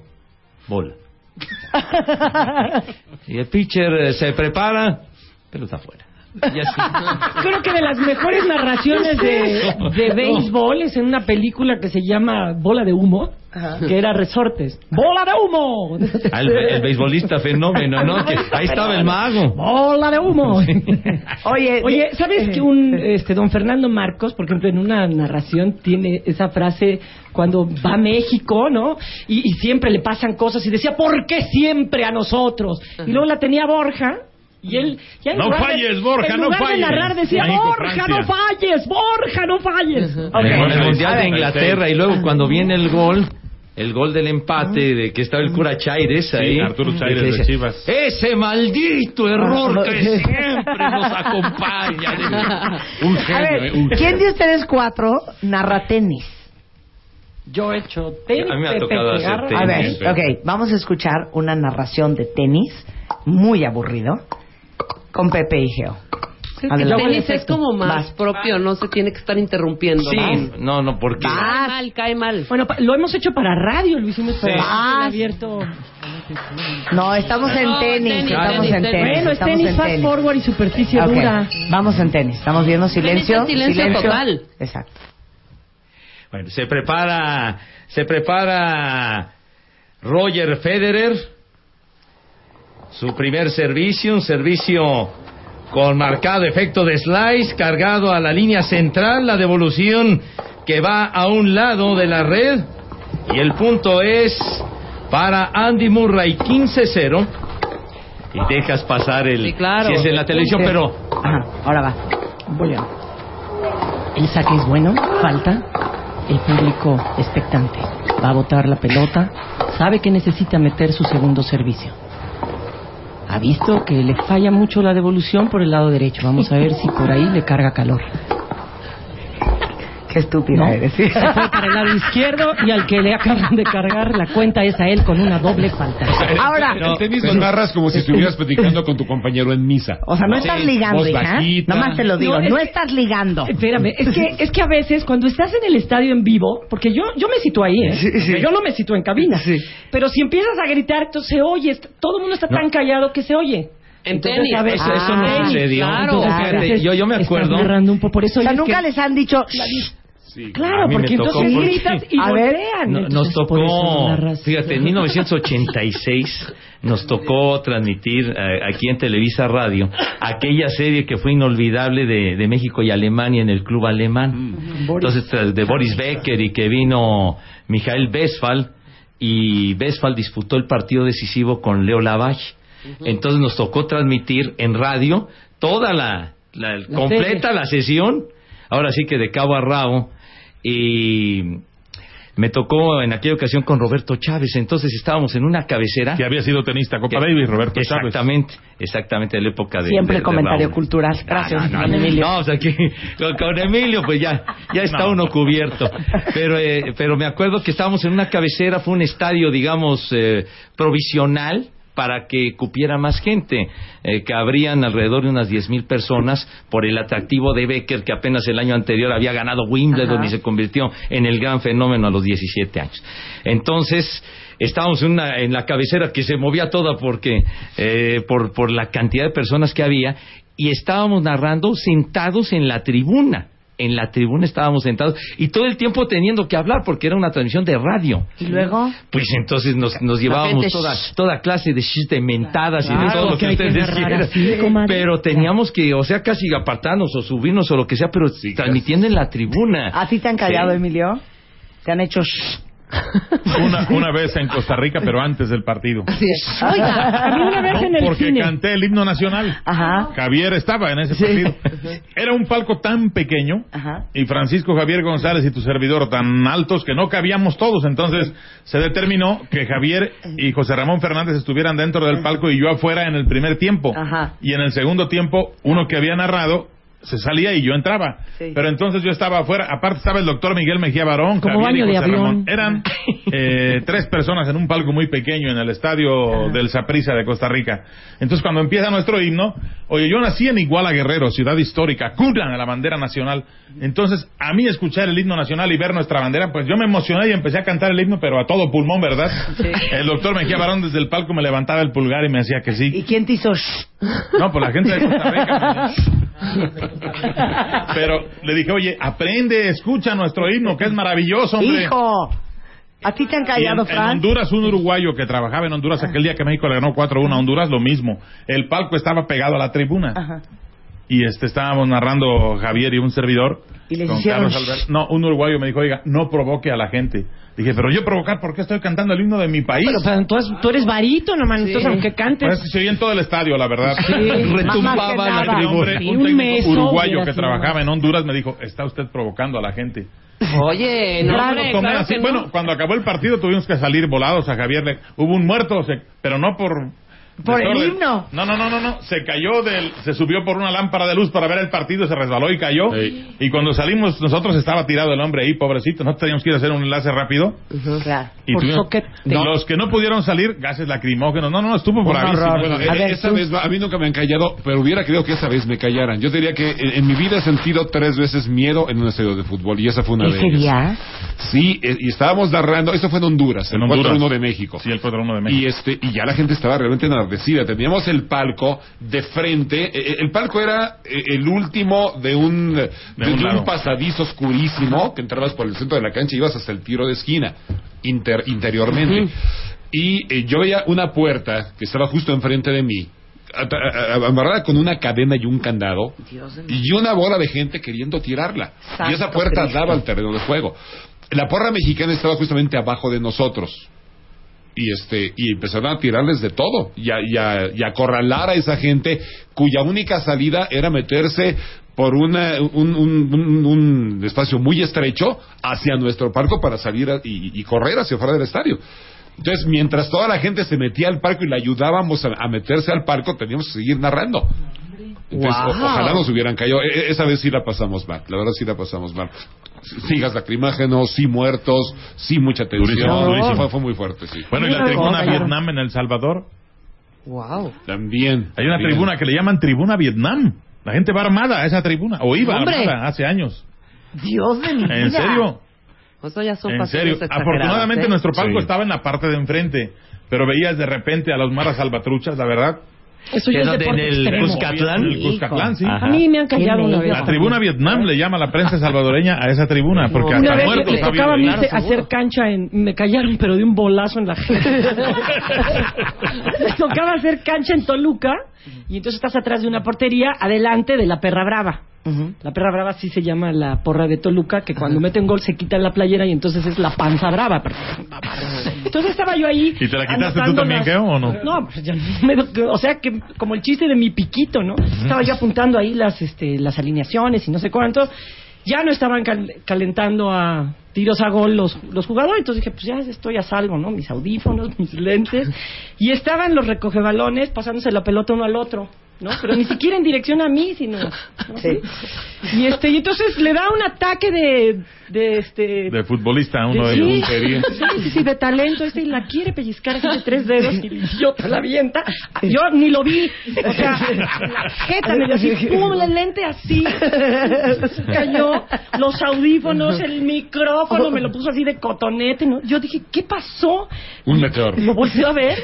bola. Y el pitcher eh, se prepara, pelota afuera. Y así. Creo que de las mejores narraciones de, de béisbol es en una película que se llama Bola de Humo, que era Resortes. ¡Bola de humo! Al- el, beisbolista fenómeno, ¿no? Que ahí estaba el mago. ¡Bola de humo! Oye, Oye, ¿sabes que un este don Fernando Marcos, por ejemplo, en una narración tiene esa frase cuando va a México, ¿no? Y, y siempre le pasan cosas y decía, ¿por qué siempre a nosotros? Y luego la tenía Borja. Y él, ya en No lugar de- falles, Borja, en no lugar de falles. narrar decía, México, Borja, Francia". no falles, Borja, no falles. Ok. En el Mundial de. Inglaterra y luego cuando viene el gol, el gol del empate de que estaba el cura Chaires ahí. Arturo Chaires de Chivas. Ese maldito error que siempre nos acompaña. Un A genio, ver, ¿eh? Un ¿quién de ustedes cuatro narra tenis? Yo he hecho tenis. A mí me ha tocado hacer tenis. A ver, ok, vamos a escuchar una narración de tenis muy aburrido con Pepe y Geo. Es que el tenis es como más Vas. propio, no se tiene que estar interrumpiendo. Sí, ¿no? no, no, porque... Cae mal, cae mal. Bueno, lo hemos hecho para radio, lo hicimos para Ah, abierto. No, estamos en No, tenis, tenis, estamos tenis, en tenis. Bueno, es tenis en fast forward y superficie dura. Vamos en tenis, estamos viendo silencio. Tenis es silencio total. Exacto. Bueno, se prepara, se prepara Roger Federer, su primer servicio, un servicio con marcado efecto de slice, cargado a la línea central, la devolución que va a un lado de la red, y el punto es para Andy Murray 15-0, y dejas pasar el, Sí, claro. si es en la televisión, pero Ajá, ahora va. Voy a- El saque es bueno, falta. El público expectante. Va a botar la pelota. Sabe que necesita meter su segundo servicio. Ha visto que le falla mucho la devolución por el lado derecho. Vamos a ver si por ahí le carga calor. Qué estúpida ¿No? eres. ¿sí? Se fue para el lado izquierdo y al que le acaban de cargar la cuenta es a él con una doble falta. Ahora, El tenis lo narras como si estuvieras platicando con tu compañero en misa. o sea, no estás ligando, hija. bajita. Nomás te lo digo, No, no, es estás ligando. Espérame, es que, es que a veces cuando estás en el estadio en vivo, porque yo, yo me sitúo ahí, ¿eh? Yo no me sitúo en cabina. Pero si empiezas a gritar, entonces se oye, todo el mundo está tan callado que se oye. En Entonces, tenis, a veces- eso, eso no Ah, sucedió. claro. Entonces, Fíjate, yo, yo me acuerdo... narrando un poco, por eso O sea, nunca que- les han dicho, Sí. Claro, porque entonces porque- gritas y A ver, voltean. No- Entonces, nos tocó, fíjate, en 1986 nos tocó transmitir eh, aquí en Televisa Radio aquella serie que fue inolvidable de, de México y Alemania en el club alemán. Entonces, tras de Boris Becker y que vino Mijael Westphal y Westphal disputó el partido decisivo con Leo Lavalle. Entonces nos tocó transmitir en radio toda la, la- La completa serie. la sesión, ahora sí que de cabo a rabo y me tocó en aquella ocasión con Roberto Chávez, entonces estábamos en una cabecera. Que había sido tenista Copa que- Davis, Roberto Chávez. Exactamente, exactamente, de la época de... siempre de- de comentario Raúl. cultural. Gracias, No, no, no, Emilio. no, o sea que con, con Emilio pues ya, ya está No. uno cubierto. Pero, eh, pero me acuerdo que estábamos en una cabecera, fue un estadio, digamos, eh, provisional para que cupiera más gente, eh, que habrían alrededor de unas 10.000 personas por el atractivo de Becker, que apenas el año anterior había ganado Wimbledon Ajá. y se convirtió en el gran fenómeno a los 17 años. Entonces, estábamos en, una, en la cabecera que se movía toda porque eh, por, por la cantidad de personas que había y estábamos narrando sentados en la tribuna. En la tribuna estábamos sentados y todo el tiempo teniendo que hablar porque era una transmisión de radio. Y luego, Pues entonces nos, nos llevábamos toda, toda clase de shh, de mentadas y de todo lo que que hay que ustedes quieran. así, comadre. Pero teníamos que, o sea, casi apartarnos o subirnos o lo que sea, pero transmitiendo en la tribuna. ¿a ti te han callado, Sí. Emilio? ¿Te han hecho shh? Una, una vez en Costa Rica, pero antes del partido. Oiga, a mí una vez No, en el porque cine. canté el himno nacional. Ajá. Javier estaba en ese partido. Era un palco tan pequeño Ajá. y Francisco Javier González y tu servidor tan altos que no cabíamos todos. Entonces se determinó que Javier y José Ramón Fernández estuvieran dentro del palco y yo afuera en el primer tiempo. Ajá. Y en el segundo tiempo, uno que había narrado se salía y yo entraba. Sí. Pero entonces yo estaba afuera. Aparte estaba el doctor Miguel Mejía Barón. Como Javier y baño de avión. Ramón. Eran eh, tres personas en un palco muy pequeño en el estadio del Saprissa de Costa Rica. Entonces cuando empieza nuestro himno, oye, yo nací en Iguala Guerrero, ciudad histórica, cuna de la bandera nacional. Entonces, a mí escuchar el himno nacional y ver nuestra bandera, pues yo me emocioné y empecé a cantar el himno, pero a todo pulmón, ¿verdad? El doctor Mejía Barón desde el palco me levantaba el pulgar y me decía que sí. ¿Y quién te hizo shh? No, pues la gente de Costa Rica. Pero le dije, oye, aprende, escucha nuestro himno, que es maravilloso, hombre. Hijo, ¿a ti te han callado, en, en Fran? Honduras, un uruguayo que trabajaba en Honduras aquel día que México le ganó 4-1 a Honduras, lo mismo. El palco estaba pegado a la tribuna. Ajá. Y este estábamos narrando Javier y un servidor. Y les con hicieron Carlos Albert- No, un uruguayo me dijo, oiga, no provoque a la gente. Dije, pero yo provocar, ¿por qué estoy cantando el himno de mi país? Pero, pero tú, has- tú eres varito, no man. Entonces, aunque cantes. Pues se oía en todo el estadio, la verdad. Retumbaba la Sí, un un técnico uruguayo que trabajaba en Honduras me dijo, está usted provocando a la gente. Oye, no, claro así. que no. Bueno, cuando acabó el partido tuvimos que salir volados a Javier. le- hubo un muerto, pero no por... Por el himno. No, no, no, no, no. Se cayó del... Se subió por una lámpara de luz para ver el partido, se resbaló y cayó. Sí. Y cuando salimos nosotros estaba tirado el hombre ahí, pobrecito. Nosotros teníamos que ir a hacer un enlace rápido. Claro. Y Por tuvimos- soquete. Los que no pudieron salir, gases lacrimógenos. No, no, estuvo por horror. Bueno, A e- ver, esa tú. vez a mí nunca me han callado, pero hubiera querido que esa vez me callaran. Yo diría que en, en mi vida he sentido tres veces miedo en un estadio de fútbol y esa fue una de ¿Ese ellas. día? Sí, eh, y estábamos narrando, eso fue en Honduras, En el Honduras. 4-1 de México. Sí, el 4-1 de México. Y este y ya la gente estaba realmente enardecida. Teníamos el palco de frente. eh, El palco era eh, el último de un de, un pasadizo oscurísimo que entrabas por el centro de la cancha y ibas hasta el tiro de esquina inter- interiormente. Y eh, yo veía una puerta que estaba justo enfrente de mí. Amarrada con una cadena y un candado y una bola de gente queriendo tirarla. y esa puerta Cristo. daba al terreno de juego. La porra mexicana estaba justamente abajo de nosotros y este y empezaron a tirarles de todo y a, y a- y a acorralar a esa gente cuya única salida era meterse por una, un, espacio muy estrecho hacia nuestro palco para salir y, correr hacia fuera del estadio. Entonces, mientras toda la gente se metía al palco y le ayudábamos a, a meterse al palco, teníamos que seguir narrando. Entonces, o- Wow. ojalá nos hubieran caído. E- e- esa vez sí la pasamos mal. La verdad sí la pasamos mal. Sí, gas lacrimógenos, sí muertos, sí mucha tensión. Durísimo, durísimo. Fue, fue muy fuerte, sí. Bueno, y la Una tribuna. Vietnam en El Salvador. Wow. También. Hay una también. tribuna que le llaman Tribuna Vietnam. La gente va armada a esa tribuna. O iba Hombre. armada hace años. Dios de mi vida. ¿En serio? Eso ya son En serio. Afortunadamente ¿eh? nuestro palco Sí. estaba en la parte de enfrente. Pero veías de repente a los maras salvatruchas, la verdad. Eso ya es ¿En el. Cuscatlán? En el Cuscatlán, sí. Ajá. A mí me han callado una vez. La tribuna Vietnam le llama la prensa salvadoreña a esa tribuna, porque hasta vez muertos habido tocaba a mí hacer cancha en... Me callaron, pero de un bolazo en la gente. me tocaba hacer cancha en Toluca y entonces estás atrás de una portería, adelante de la perra brava. La perra brava sí se llama la porra de Toluca, que cuando mete un gol se quita la playera y entonces es la panza brava. Entonces estaba yo ahí. ¿Y te la quitaste tú también, las- qué, o no? No, pues ya me o sea que como el chiste de mi piquito, ¿no? Estaba yo apuntando ahí las, este, las alineaciones y no sé cuánto. Ya no estaban cal- calentando a tiros a gol los, los jugadores, entonces dije, pues ya estoy a salvo, ¿no? Mis audífonos, mis lentes. Y estaban los recogebalones pasándose la pelota uno al otro, ¿no? Pero ni siquiera en dirección a mí, sino... ¿no? Sí. Y este y entonces le da un ataque de, de este... De futbolista, uno de ellos. sí, sí, sí, de talento este y la quiere pellizcar así de tres dedos y el idiota la avienta. Yo ni lo vi. O sea, la jeta me dio así, pum, el lente así. Se cayó, los audífonos, el micrófono, me lo puso así de cotonete. ¿no? Yo dije, ¿qué pasó? Un meteoro. Lo volteé a ver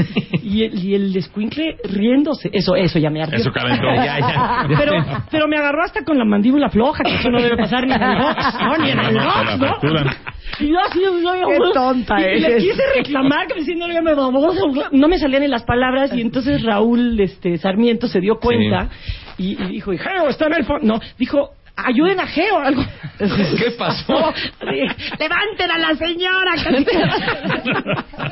y el, y el escuincle riéndose. Eso, eso ya me ardió. Ya, ya. Pero, pero me agarró hasta con la mandíbula floja, que eso no debe pasar ni en el box, ¿no? Ni en el box, ¿no? Y yo así, yo, yo, Qué tonta y le quise reclamar, que diciéndole que me baboso. No me salían en las palabras, y entonces Raúl este, Sarmiento se dio cuenta y, y dijo, y Geo está en el fondo. No, dijo, ayuden a Geo, algo. ¿Qué pasó? Levanten a la señora. que-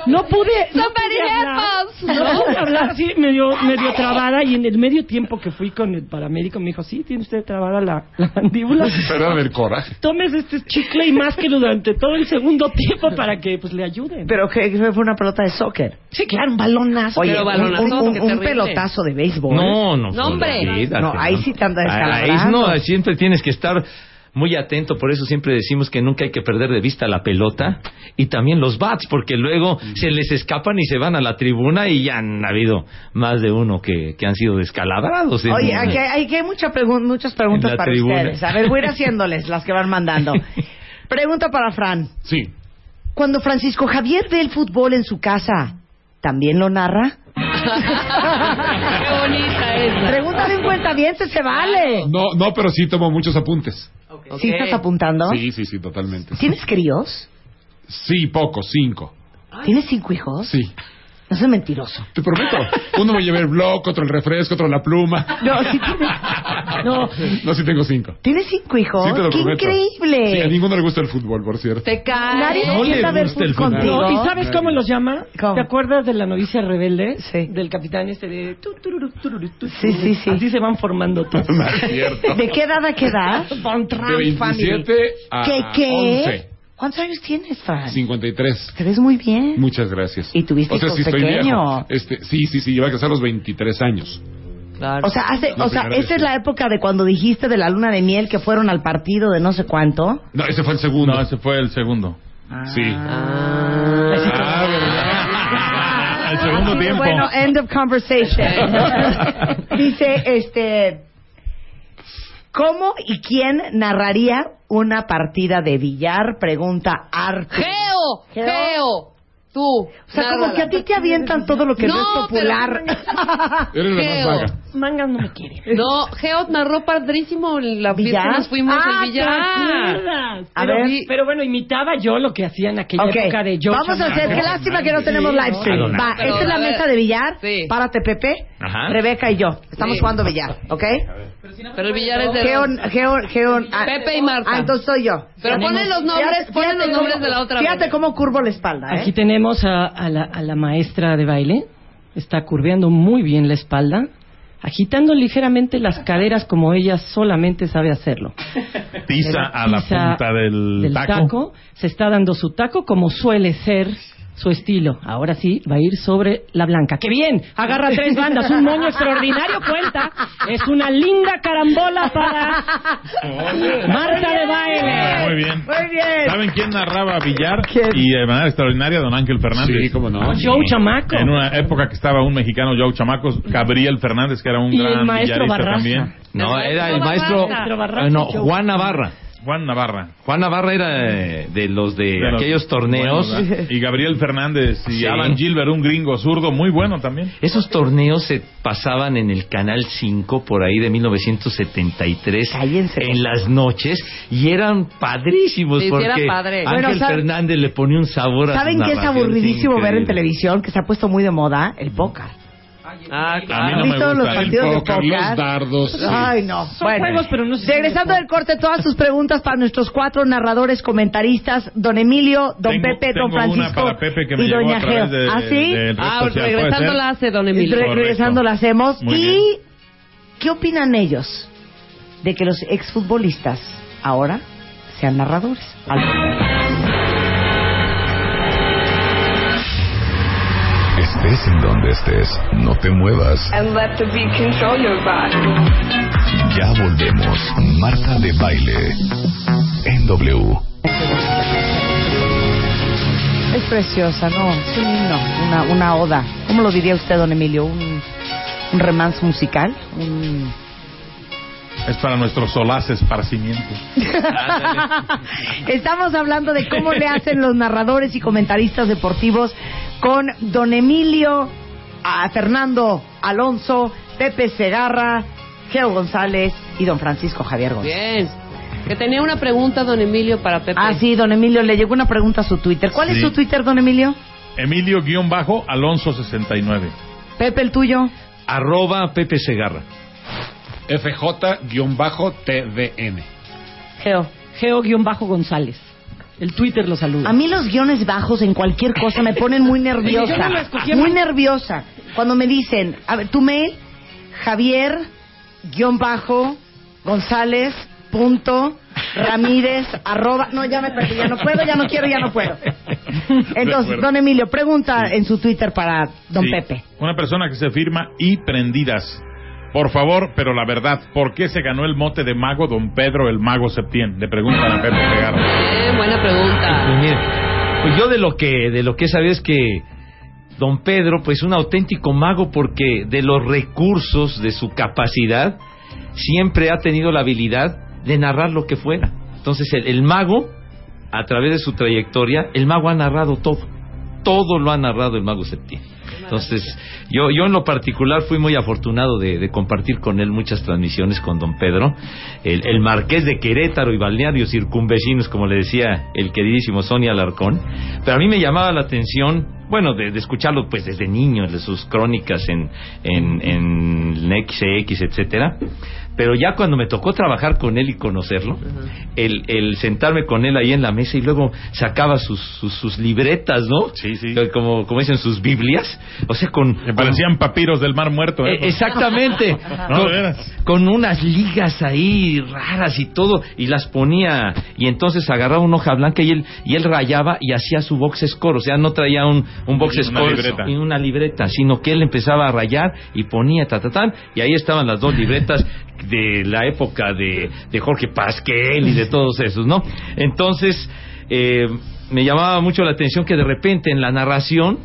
No pude. No pude hablar. No pude hablar así, medio, medio trabada. Y en el medio tiempo que fui con el paramédico, me dijo: Sí, tiene usted trabada la, la mandíbula. Pero del coraje. Tomes este chicle y másquelo durante todo el segundo tiempo para que pues le ayuden. Pero que que fue una pelota de soccer. Sí, claro, un balonazo. Oye, un, balonazo, un- un- un pelotazo de béisbol. No, no. No, hombre. olvídate, No, ahí sí te anda Ahí descalabrando. no, siempre tienes que estar muy atento, por eso siempre decimos que nunca hay que perder de vista la pelota y también los bats, porque luego se les escapan y se van a la tribuna y ya han habido más de uno que, que han sido descalabrados. Oye, aquí hay, aquí hay mucha pregun- muchas preguntas para tribuna. ustedes. A ver, voy a ir haciéndoles las que van mandando. Pregunta para Fran. Sí. Cuando Francisco Javier ve el fútbol en su casa, ¿también lo narra? Qué bonita es. Pregunta de un cuentaviente, se vale. No, no, pero sí tomo muchos apuntes. ¿Sí estás apuntando? Sí, sí, sí, totalmente. ¿Tienes críos? Sí, poco, cinco. ¿Tienes cinco hijos? Sí. No soy mentiroso. Te prometo. Uno me lleva el blog, otro el refresco, otro la pluma. No, sí tienes. No. No, sí tengo cinco. ¿Tienes cinco hijos? Sí, te lo ¡Qué prometo. increíble! Sí, a ninguno le gusta el fútbol, por cierto. Te cae. Nadie No le empieza a ver gusta el fútbol contigo. ¿Y sabes cómo los llama? ¿Cómo? ¿Te acuerdas de la novicia rebelde? Sí. Del capitán este de... tu, tururu, tururu, tu, Sí, sí, sí. Así se van formando todos. No es cierto. ¿De qué edad a qué edad? Von De Trump 27 a ¿Qué, qué? 11. ¿Cuántos años tienes, Fran? 53. Te ves muy bien. Muchas gracias. Y tuviste o sea, hijos estoy pequeño. viejo. Este, sí, sí, sí, lleva a casar a los 23 años. Claro. O sea, hace, o sea, esa vez, es la época de cuando dijiste de la luna de miel que fueron al partido de no sé cuánto. No, ese fue el segundo. No, ese fue el segundo. Sí. Ah. Ah, ¿verdad? El segundo tiempo. Bueno, end of conversation. Dice, este, ¿cómo y quién narraría una partida de billar? Pregunta Arte. Geo, Geo. Geo, tú. O sea, como que a ti te avientan todo lo que no, No, es popular. Eres la más vaga. Mangas no me quieren. No, Geo narró padrísimo la que nos fuimos Ah, al billar. acuerdas? A pero, ver. vi- pero bueno, imitaba yo lo que hacía en aquella Ok, época de yo. vamos a hacer, qué lástima que no tenemos live stream. Sí, Va, pero, esta es la ver. mesa de billar. Sí. Párate, Pepe. Ajá. Rebeca y yo. Estamos Sí. jugando billar, ¿ok? Pero el billar es de... Geo, Geo, Geo. ah, Pepe y Marta. Ah, entonces soy yo. Pero ponen los nombres, Fíjate- ponen los nombres de la otra Fíjate cómo curvo la espalda, ¿eh? Aquí tenemos a, a la, a la maestra de baile. Está curveando muy bien la espalda, agitando ligeramente las caderas como ella solamente sabe hacerlo. Pisa a la punta del, del taco. taco. Se está dando su taco como suele ser su estilo. Ahora sí, va a ir sobre la blanca. ¡Qué bien! Agarra tres bandas. Un moño extraordinario cuenta. Es una linda carambola para Marta de baile. Muy bien. Muy bien. ¿Saben quién narraba billar? ¿Quién? Y de manera extraordinaria, don Ángel Fernández. Sí, cómo no. Joe Chamaco. En una época que estaba un mexicano, Joe Chamacos, Gabriel Fernández, que era un Y el gran maestro billarista Barraza. también. No, era el Maestro maestro. Barraza. Ah, no, Juan Navarra. Juan Navarra. Juan Navarra era eh, de los de, De los aquellos torneos. y Gabriel Fernández y Sí. Alan Gilbert, un gringo zurdo muy bueno también. Esos torneos se pasaban en el Canal 5 por ahí de 1973 Cállense. en las noches y eran padrísimos Sí, porque era padre. Ángel Bueno, ¿sabe- Fernández le ponía un sabor a ¿Saben qué es aburridísimo ver en televisión? Que se ha puesto muy de moda. El póker. Ah, A mí claro. no ¿Han me visto los gusta. El partidos de póker, póker? los dardos. sí. Ay, no. Son juegos, pero no se Regresando del corte, todas sus preguntas para nuestros cuatro narradores comentaristas, don Emilio, don Tengo- Pepe, don una Francisco para Pepe que me y llegó doña Geo. de- ¿Ah, sí? Ah, social, ¿puede regresando la hace Don Emilio. regresando la hacemos. Muy ¿Y bien. qué opinan ellos de que los exfutbolistas ahora sean narradores? Al- Estés en donde estés, no te muevas. And let the beat control your body. Ya volvemos. Marta de Baile. En W. Es preciosa, ¿no? Es un himno, una, una oda. ¿Cómo lo diría usted, don Emilio? ¿Un, un romance musical? Un... Es para nuestro solaz esparcimiento. Estamos hablando de cómo le hacen los narradores y comentaristas deportivos con don Emilio, a Fernando Alonso, Pepe Segarra, Geo González y don Francisco Javier González. Bien. Que tenía una pregunta, Don Emilio, para Pepe. Ah, sí, don Emilio, le llegó una pregunta a su Twitter. ¿Cuál es su Twitter, don Emilio? Emilio-Alonso69. Pepe, el tuyo. Arroba Pepe Segarra. FJ-TDN. Geo. Geo-González. El Twitter lo saluda. A mí los guiones bajos en cualquier cosa me ponen muy nerviosa. no Muy nerviosa. Cuando me dicen, a ver, tu mail, Javier, guion bajo, González, punto, Ramírez, arroba. No, ya me perdí, ya no puedo, ya no quiero, ya no puedo. Entonces, don Emilio, pregunta en su Twitter para don Sí. Pepe. Una persona que se firma y prendidas. Por favor, pero la verdad, ¿por qué se ganó el mote de mago don Pedro el mago Septién? Le preguntan a Pepe Segarra. Bien, buena pregunta. Pues pues yo de lo que de lo que he sabido es que don Pedro, pues un auténtico mago porque de los recursos de su capacidad siempre ha tenido la habilidad de narrar lo que fuera. Entonces el, el mago, a través de su trayectoria, el mago ha narrado todo. Todo lo ha narrado el mago Septién. Entonces, yo, yo en lo particular fui muy afortunado de, de compartir con él muchas transmisiones con don Pedro, el, marqués de Querétaro y balnearios circunvecinos, como le decía el queridísimo Sonia Alarcón. Pero a mí me llamaba la atención, bueno, de, de escucharlo pues desde niño, de sus crónicas en, en, en XX, etcétera. Pero ya cuando me tocó trabajar con él y conocerlo, el, el sentarme con él ahí en la mesa y luego sacaba sus, sus, sus libretas, ¿no? Sí, sí. Como, como dicen sus Biblias. O sea, con. Me parecían papiros del Mar Muerto. ¿eh? Eh, exactamente. No, con, con unas ligas ahí raras y todo, y las ponía, y entonces agarraba una hoja blanca y él, y él rayaba y hacía su box score, o sea, no traía un, un box Una score libreta. y una libreta, sino que él empezaba a rayar y ponía ta, ta, tan, y ahí estaban las dos libretas de la época de, de Jorge Pasquel y de todos esos, ¿no? Entonces, eh, me llamaba mucho la atención que de repente en la narración,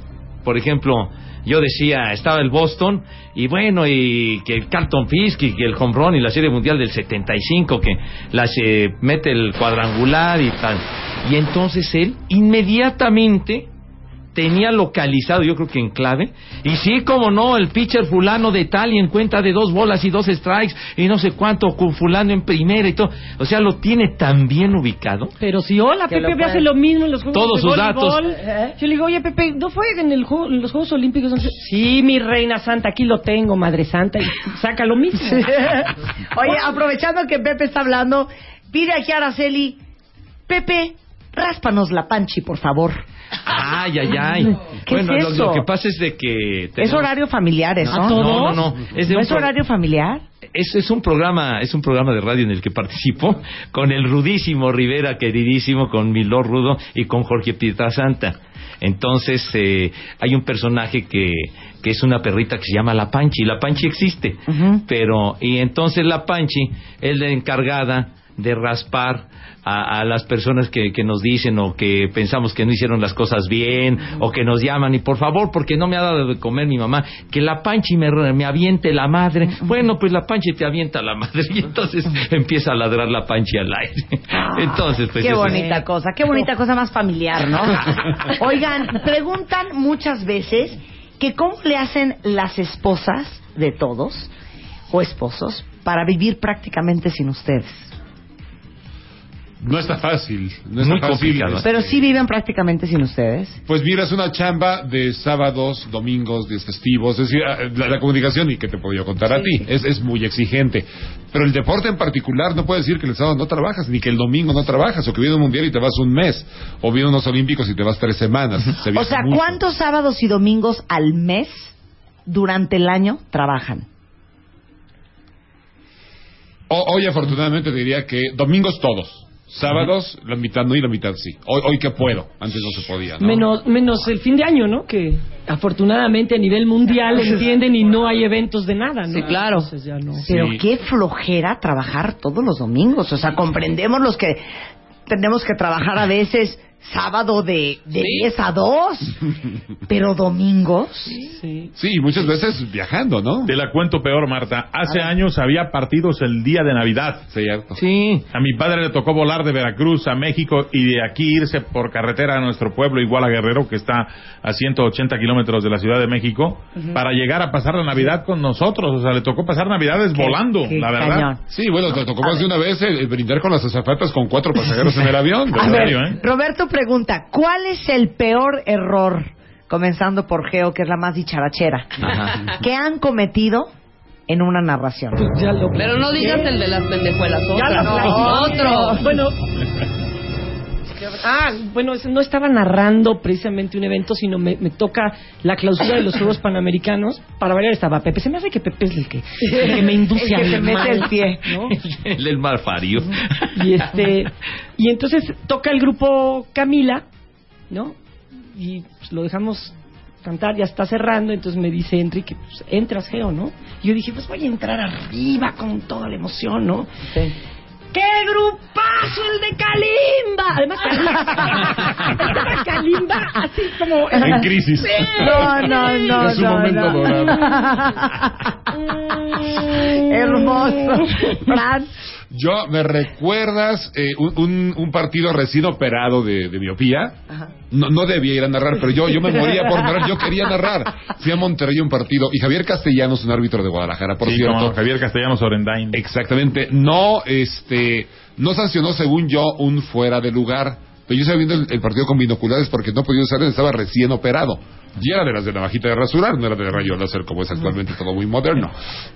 por ejemplo, yo decía, estaba el Boston, y bueno, y que el Carlton Fisk, y que el home run y la Serie Mundial del 75, que las eh, mete el cuadrangular y tal. Y entonces él inmediatamente tenía localizado, yo creo que en clave, y sí, como no, el pitcher fulano de tal y en cuenta de dos bolas y dos strikes y no sé cuánto, con fulano en primera y todo, o sea, lo tiene tan bien ubicado. Pero si hola, Que Pepe lo hace lo mismo en los Juegos Todos de sus datos. ¿Eh? Yo le digo, oye, Pepe, ¿no fue en, el juego- en los Juegos Olímpicos? Sí, mi reina santa, aquí lo tengo, madre santa, y saca lo mismo. Oye, aprovechando que Pepe está hablando, pide aquí a Araceli, Pepe, ráspanos la panchi, por favor. Ay, ay, ay. ¿Qué bueno, es lo- eso? Lo, que pasa es de que... Es horario familiar, ¿eso? ¿A todos? No, no, no. Es, de ¿No un es pro- horario familiar? es, es un programa, es un programa de radio en el que participo con el rudísimo Rivera, queridísimo, con Milor Rudo y con Jorge Pietrasanta. Entonces, eh, hay un personaje que, que es una perrita que se llama La Panchi. La Panchi existe, pero, y entonces La Panchi es la encargada de raspar a, a las personas que, que nos dicen o que pensamos que no hicieron las cosas bien o que nos llaman y por favor porque no me ha dado de comer mi mamá que la panchi me, me aviente la madre bueno pues la panchi te avienta la madre y entonces empieza a ladrar la panchi al aire entonces pues qué es- bonita cosa, qué bonita cosa más familiar, ¿no? Oigan, preguntan muchas veces que cómo le hacen las esposas de todos o esposos para vivir prácticamente sin ustedes. No está fácil. No está Muy fácil. complicado. este, Pero sí viven prácticamente sin ustedes. Pues mira, es una chamba de sábados, domingos, días festivos. Es decir, ah, la, la comunicación, y que te puedo yo contar a ti, es, es muy exigente. Pero el deporte en particular no puede decir que el sábado no trabajas, ni que el domingo no trabajas, o que viene un mundial y te vas un mes, o viene unos olímpicos y te vas tres semanas. Se O sea, mucho. ¿cuántos sábados y domingos al mes durante el año trabajan? O- hoy afortunadamente te diría que domingos todos. Sábados, la mitad no y la mitad sí. Hoy, hoy que puedo, antes no se podía. ¿no? Menos, menos el fin de año, ¿no? Que afortunadamente a nivel mundial entienden y no hay eventos de nada, ¿no? Sí, claro. Entonces ya no. Pero Sí. qué flojera trabajar todos los domingos. O sea, comprendemos los que tenemos que trabajar a veces sábado de, de 10 a 2, pero domingos. Sí. Sí, muchas veces viajando, ¿no? Te la cuento peor, Marta. Hace años había partidos el día de Navidad. Cierto. sí A mi padre le tocó volar de Veracruz a México y de aquí irse por carretera a nuestro pueblo, igual a Guerrero, que está a 180 kilómetros de la Ciudad de México, para llegar a pasar la Navidad con nosotros. O sea, le tocó pasar Navidades Qué- volando, qué la verdad. cañón. Sí, bueno, te tocó más de una vez el, el brindar con las azafatas con cuatro pasajeros en el avión. A ¿En ver, serio, eh? Roberto pregunta, ¿cuál es el peor error, comenzando por Geo, que es la más dicharachera, Ajá. que han cometido en una narración? Ya lo Pero no digas el de las pendejuelas. Ya Otra, lo no, otro. Bueno. Ah, bueno, no estaba narrando precisamente un evento, sino me, me toca la clausura de los Juegos Panamericanos. Para variar estaba Pepe. Se me hace que Pepe es el que, el que me induce El que mete el pie. ¿no? el, el malfario Y este y entonces toca el grupo Camila, ¿no? Y pues, lo dejamos cantar, ya está cerrando, entonces me dice Enrique, pues entras, Geo, ¿no? Y yo dije, pues voy a entrar arriba con toda la emoción, ¿no? ¡Qué grupazo el de Kalimba! Además, Kalimba, estaba Kalimba así como... En crisis. No, no, no, Es un no, momento no. dorado. Hermoso. Fran, Yo, ¿me recuerdas eh, un, un- un partido recién operado de, de miopía? No, no debía ir a narrar, pero yo, yo me moría por narrar, yo quería narrar. Fui a Monterrey un partido y Javier Castellanos, un árbitro de Guadalajara, por Sí, cierto. como Javier Castellanos Orendain. Exactamente. No, este, no sancionó, según yo, un fuera de lugar. Pero yo estaba viendo el, partido con binoculares porque no podía usar, estaba recién operado. Y era de las de navajita de rasurar, no era de rayo láser como es actualmente todo muy moderno.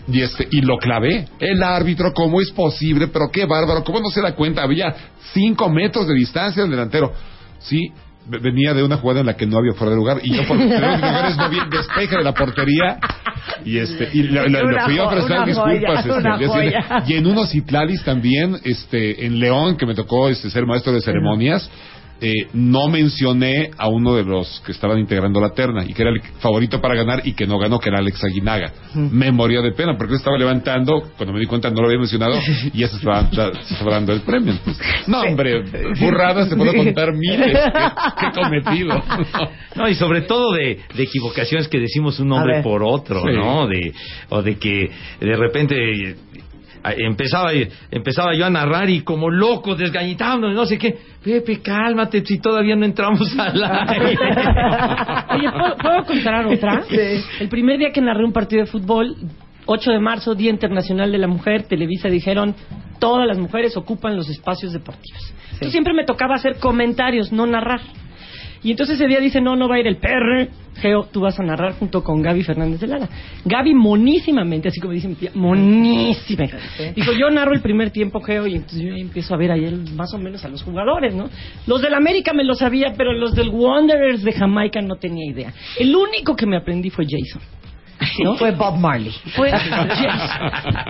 Y este, y lo clavé. El árbitro, ¿cómo es posible? Pero qué bárbaro, ¿cómo no se da cuenta? Había cinco metros de distancia del delantero. Sí, venía de una jugada en la que no había fuera de lugar y yo por lugares no vi el despeje de la portería y este y Una fui a ofrecer disculpas joya, este, y en unos Itlalis también este en León que me tocó este ser maestro de ceremonias eh, no mencioné a uno de los que estaban integrando la terna y que era el favorito para ganar y que no ganó, que era Alex Aguinaga. Me moría de pena porque estaba levantando, cuando me di cuenta no lo había mencionado y ya se estaba, ya se estaba dando el premio. Entonces, no, hombre, burradas se puedo contar miles que, que he cometido. No, y sobre todo de, de equivocaciones que decimos un nombre por otro, Sí. ¿no? De, o de que de repente empezaba empezaba yo a narrar y como loco, desgañitando, no sé qué. Pepe, cálmate, si todavía no entramos al aire. Oye, ¿puedo, puedo contar otra? El primer día que narré un partido de fútbol, 8 de marzo, Día Internacional de la Mujer, Televisa dijeron, todas las mujeres ocupan los espacios deportivos. Entonces siempre me tocaba hacer comentarios, no narrar. Y entonces ese día dice, no, no va a ir el PR. Geo, tú vas a narrar junto con Gaby Fernández de Lara. Gaby monísimamente, así como dice mi tía, monísima. Dijo, yo narro el primer tiempo, Geo, y entonces yo empiezo a ver ayer más o menos a los jugadores, ¿no? Los del América me lo sabía, pero los del Wanderers de Jamaica no tenía idea. El único que me aprendí fue Jason. ¿No? Fue Bob Marley. Fue.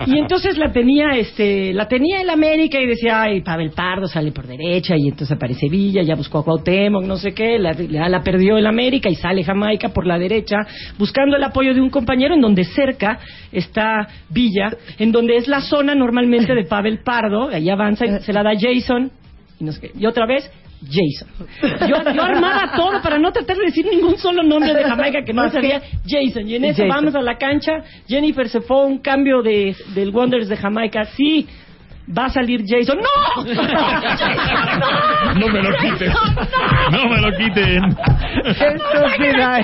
Y entonces la tenía, este, la tenía el América y decía, ay, Pavel Pardo sale por derecha y entonces aparece Villa, ya buscó a Cuauhtémoc, no sé qué, la, la, la perdió el América y sale Jamaica por la derecha, buscando el apoyo de un compañero en donde cerca está Villa, en donde es la zona normalmente de Pavel Pardo, ahí avanza y se la da Jason, y, no sé qué. y otra vez Jason. Yo, yo armaba todo para no tratar de decir ningún solo nombre de Jamaica que no sabía. Jason. Y en eso Jason. vamos a la cancha. Jennifer se fue a un cambio de, del Wonders de Jamaica. Sí, va a salir Jason. ¡No! No me lo quiten. No me lo quiten. Estúpida.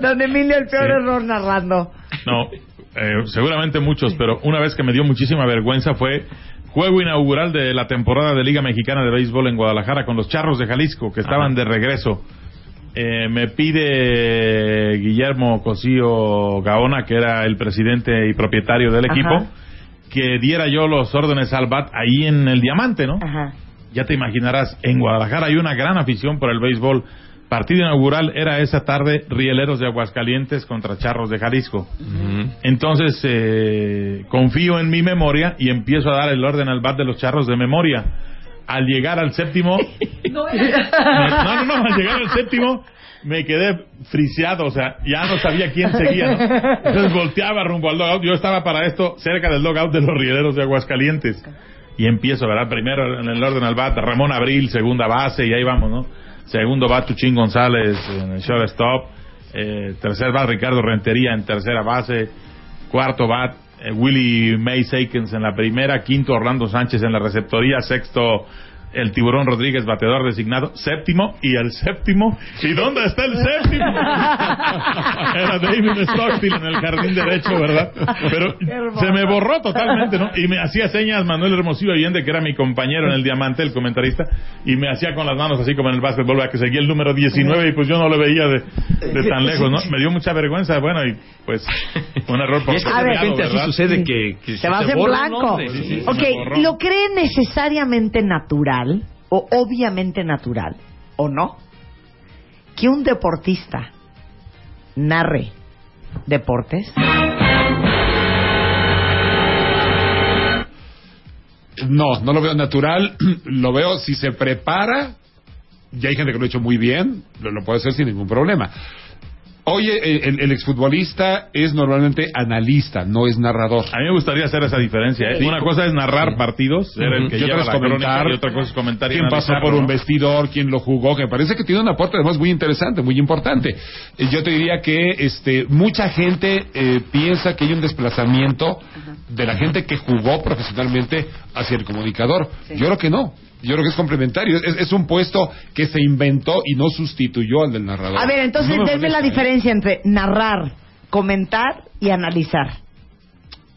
Don Emilio, el peor Sí. error narrando. No, eh, seguramente muchos, pero una vez que me dio muchísima vergüenza fue juego inaugural de la temporada de Liga Mexicana de Béisbol en Guadalajara con los Charros de Jalisco, que estaban de regreso. Eh, me pide Guillermo Cosío Gaona, que era el presidente y propietario del equipo, Ajá. que diera yo los órdenes al BAT ahí en el Diamante, ¿no? Ajá. Ya te imaginarás, en Guadalajara hay una gran afición por el béisbol. Partido inaugural era esa tarde Rieleros de Aguascalientes contra Charros de Jalisco. Entonces eh, confío en mi memoria y empiezo a dar el orden al bat de los Charros de memoria. Al llegar al séptimo, me- no, no, no, al llegar al séptimo me quedé friseado, o sea, ya no sabía quién seguía. ¿no? Entonces volteaba rumbo al logout. Yo estaba para esto cerca del logout de los Rieleros de Aguascalientes. Y empiezo, ¿verdad? Primero en el orden al bat, Ramón Abril, segunda base, y ahí vamos, ¿no? Segundo bat, Tuchín González en el shortstop. Eh, tercer bat, Ricardo Rentería en tercera base. Cuarto bat, eh, Willie May Sakens en la primera. Quinto, Orlando Sánchez en la receptoría. Sexto, el Tiburón Rodríguez, bateador designado. Séptimo, y el séptimo. ¿Y dónde está el séptimo? Era David Stockstill en el jardín derecho, ¿verdad? Pero se me borró totalmente, ¿no? Y me hacía señas Manuel Hermosillo Allende, que era mi compañero en el Diamante, el comentarista, y me hacía con las manos así como en el básquetbol, ¿verdad? que seguía el número 19 y pues yo no lo veía de, de tan lejos, ¿no? Me dio mucha vergüenza, bueno, y pues un error por es que de A repente así sucede que, que Se va a hacer borra el blanco. Sí, sí, ok, se. ¿lo cree necesariamente natural o obviamente natural o no que un deportista narre deportes? No, no lo veo natural. Lo veo si se prepara. Ya hay gente que lo ha hecho muy bien. Lo, lo puede hacer sin ningún problema. Oye, el, el exfutbolista es normalmente analista, no es narrador. A mí me gustaría hacer esa diferencia. ¿eh? Sí. Una cosa es narrar partidos, ser el que y lleva la comentar crónica, y otra cosa es comentar y quién pasó por un vestidor, quién lo jugó, que me parece que tiene un aporte además muy interesante, muy importante. Eh, Yo te diría que este mucha gente eh, piensa que hay un desplazamiento de la gente que jugó profesionalmente hacia el comunicador. Yo creo que no. Yo creo que es complementario. Es, es un puesto que se inventó y no sustituyó al del narrador. A ver, entonces No denme la diferencia entre narrar, comentar y analizar.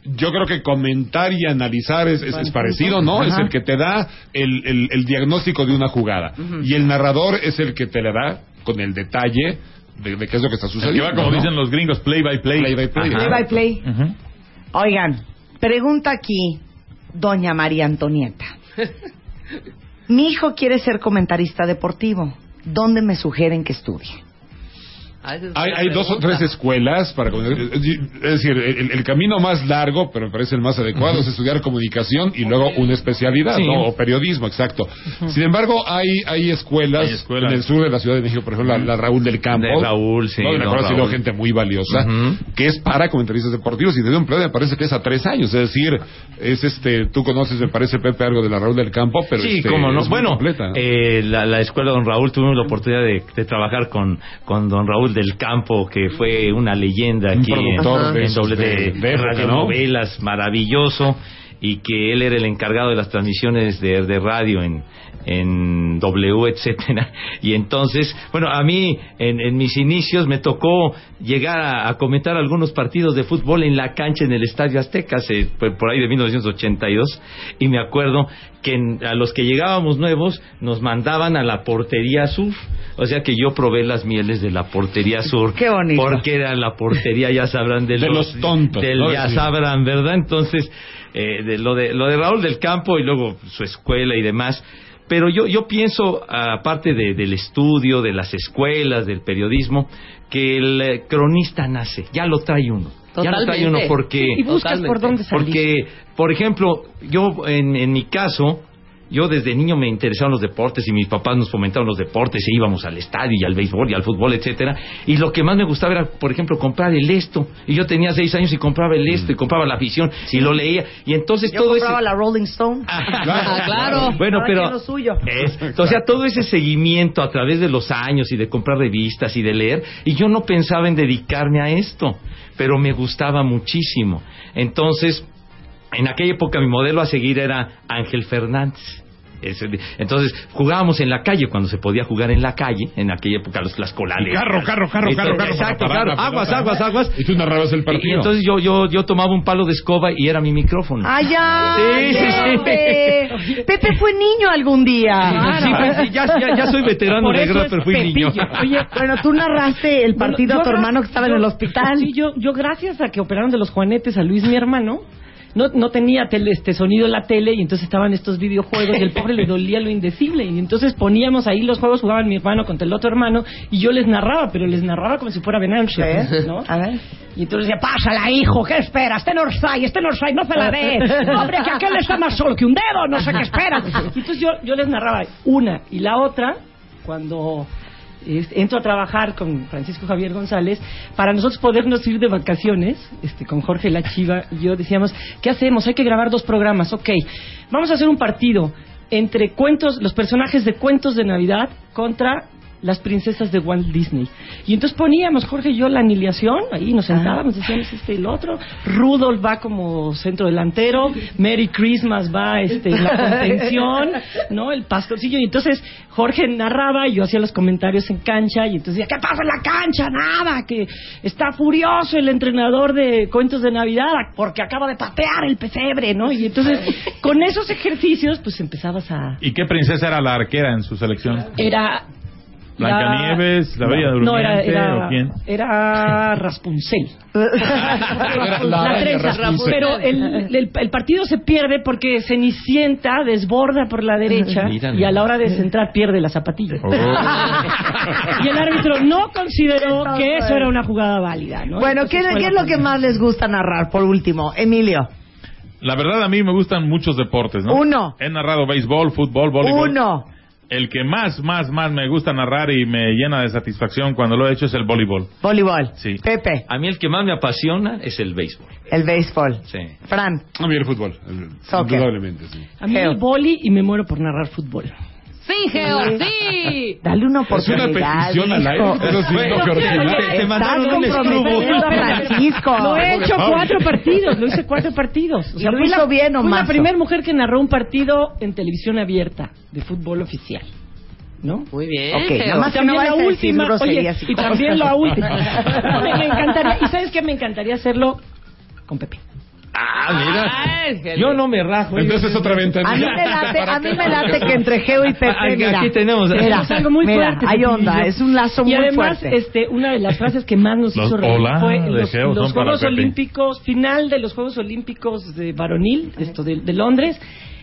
Yo creo que comentar y analizar es, es- es parecido, ¿no? Ajá. Es el que te da el, el- el diagnóstico de una jugada. Y el narrador es el que te le da con el detalle de, de qué es lo que está El que sucediendo. va, como ¿no? dicen los gringos, play by play. Play by play. Play by play. Oigan, pregunta aquí, doña María Antonieta. Mi hijo quiere ser comentarista deportivo. ¿Dónde me sugieren que estudie? Hay, hay dos o tres escuelas para comunicar- es decir, el, el camino más largo, pero me parece el más adecuado, es estudiar comunicación y luego una especialidad, Sí. ¿no? O periodismo, exacto. Sin embargo, hay, hay escuelas Hay escuelas. en el sur de la Ciudad de México, por ejemplo, la, la Raúl del Campo. De Raúl, sí, ¿no? De la cual ha sido Raúl. gente muy valiosa, que es para comentaristas deportivos y de un empleo me parece que es a tres años. Es decir, es este, tú conoces, me parece, Pepe, algo de la Raúl del Campo, pero sí, este, cómo no. es Bueno, completa, ¿no? eh, la, la escuela Don Raúl tuvimos la oportunidad de, de trabajar con, con Don Raúl del Campo, que fue una leyenda Un aquí en, de en doble- de- de, maravilloso, y que él era el encargado de las transmisiones de, de radio en, en W, etcétera. Y entonces, bueno, a mí en, en mis inicios me tocó llegar a, a comentar algunos partidos de fútbol en la cancha en el Estadio Azteca, hace, por por ahí de 1982, y me acuerdo que en- a los que llegábamos nuevos nos mandaban a la portería sur, o sea que yo probé las mieles de la portería sur, Qué bonito. porque era la portería, ya sabrán, de, De los tontos, del ¿no? ya sabrán, ¿verdad? Entonces, eh, de lo de lo de Raúl del Campo y luego su escuela y demás. Pero yo yo pienso aparte de- del estudio, de las escuelas, del periodismo, que el eh, cronista nace, ya lo trae uno. Ya lo trae uno porque Y buscas por dónde salir. porque, por ejemplo, yo en, en mi caso, yo desde niño me interesaban los deportes y mis papás nos fomentaban los deportes e íbamos al estadio y al béisbol y al fútbol, etcétera. Y lo que más me gustaba era, por ejemplo, comprar el esto. Y yo tenía seis años y compraba el esto y compraba la afición y lo leía. Y entonces Yo todo compraba ese... la Rolling Stone. Ah, claro. Bueno, Cada pero quien lo suyo. es- o sea, todo ese seguimiento a través de los años y de comprar revistas y de leer, y yo no pensaba en dedicarme a esto, pero me gustaba muchísimo. Entonces, en aquella época mi modelo a seguir era Ángel Fernández. Entonces jugábamos en la calle cuando se podía jugar en la calle, en aquella época los, las colales. Carro, carro, carro, carro, carro, Exacto, claro. la Aguas, pelota. aguas, aguas. Y tú narrabas el partido. y entonces yo, yo, yo tomaba un palo de escoba y era mi micrófono. ¡Ay, ya! Sí, sí, sí. Pepe. Pepe fue niño algún día. Sí, pues, sí, ya, ya, ya soy veterano de guerra, pero fui niño. Oye, Bueno, tú narraste el partido a tu hermano que estaba en el hospital. Sí, yo, yo gracias a que operaron de los Juanetes a Luis, mi hermano, no, no tenía tele, este sonido en la tele y entonces estaban estos videojuegos y el pobre le dolía lo indecible y entonces poníamos ahí los juegos, jugaban mi hermano contra el otro hermano y yo les narraba, pero les narraba como si fuera Venancio, ¿Eh? ¿no? A ver. Y entonces decía, pásala, hijo, ¿qué esperas? Este no sai, este no sai, no se la dé. Hombre, que aquel está más solo que un dedo, no sé qué espera. Y entonces yo, yo les narraba una y la otra, cuando entro a trabajar con Francisco Javier González, para nosotros podernos ir de vacaciones, este, con Jorge La Chiva y yo decíamos, ¿qué hacemos? Hay que grabar dos programas, ok. Vamos a hacer un partido entre cuentos, los personajes de cuentos de Navidad contra las princesas de Walt Disney. Y entonces poníamos, Jorge y yo, la aniliación, ahí nos sentábamos, decíamos este y el otro. Rudolph va como centro delantero, Merry Christmas va este, en la contención, ¿no? El pastorcillo. Y entonces Jorge narraba y yo hacía los comentarios en cancha y entonces decía, ¿qué pasa en la cancha? Nada, que está furioso el entrenador de cuentos de Navidad porque acaba de patear el pesebre, ¿no? Y entonces con esos ejercicios pues empezabas a... ¿Y qué princesa era la arquera en su selección? Era ¿Blancanieves, la Bella no, Durmiente era, era, o quién? era Raspunzel. Era la la trenza. Pero el, el, el partido se pierde porque Cenicienta desborda por la derecha Mírale. y a la hora de centrar pierde la zapatilla. Oh. Y el árbitro no consideró que eso era una jugada válida. ¿no? Bueno, ¿qué, Entonces es lo que más les gusta narrar, por último? Emilio. La verdad, a mí me gustan muchos deportes, ¿no? Uno. He narrado béisbol, fútbol, voleibol. Uno. El que más, más, más me gusta narrar y me llena de satisfacción cuando lo he hecho es el voleibol. Voleibol. Sí. Pepe, A mí el que más me apasiona es el béisbol. el béisbol. Sí. Fran, A mí el fútbol. el- Soccer. Indudablemente, sí. A mí el boli y me muero por narrar fútbol. Sí, Geo, sí. dale una Es una oportunidad. petición al aire. Eso sí, no que original. Te- mandaron un a Francisco. Lo he hecho cuatro partidos, lo hice cuatro partidos. ¿Y lo fui hizo bien o fui la primera mujer que narró un partido en televisión abierta de fútbol oficial. ¿No? Muy bien, Ok, Geo. nada más que no también vayas la última, oye, y también la última. me, me encantaría, y sabes qué me encantaría hacerlo con Pepe. Ah, mira. Yo no me rajo. Entonces otra venta. A mí me late, a mí me late que entre Geo y Pepe, Aquí mira, tenemos- mira, es algo muy mira, fuerte. hay onda, es un lazo y muy además, fuerte. este, una de las frases que más nos Los hizo reír hola fue los, Geo Juegos. Olímpicos, final de los Juegos Olímpicos de varonil, esto de, de Londres,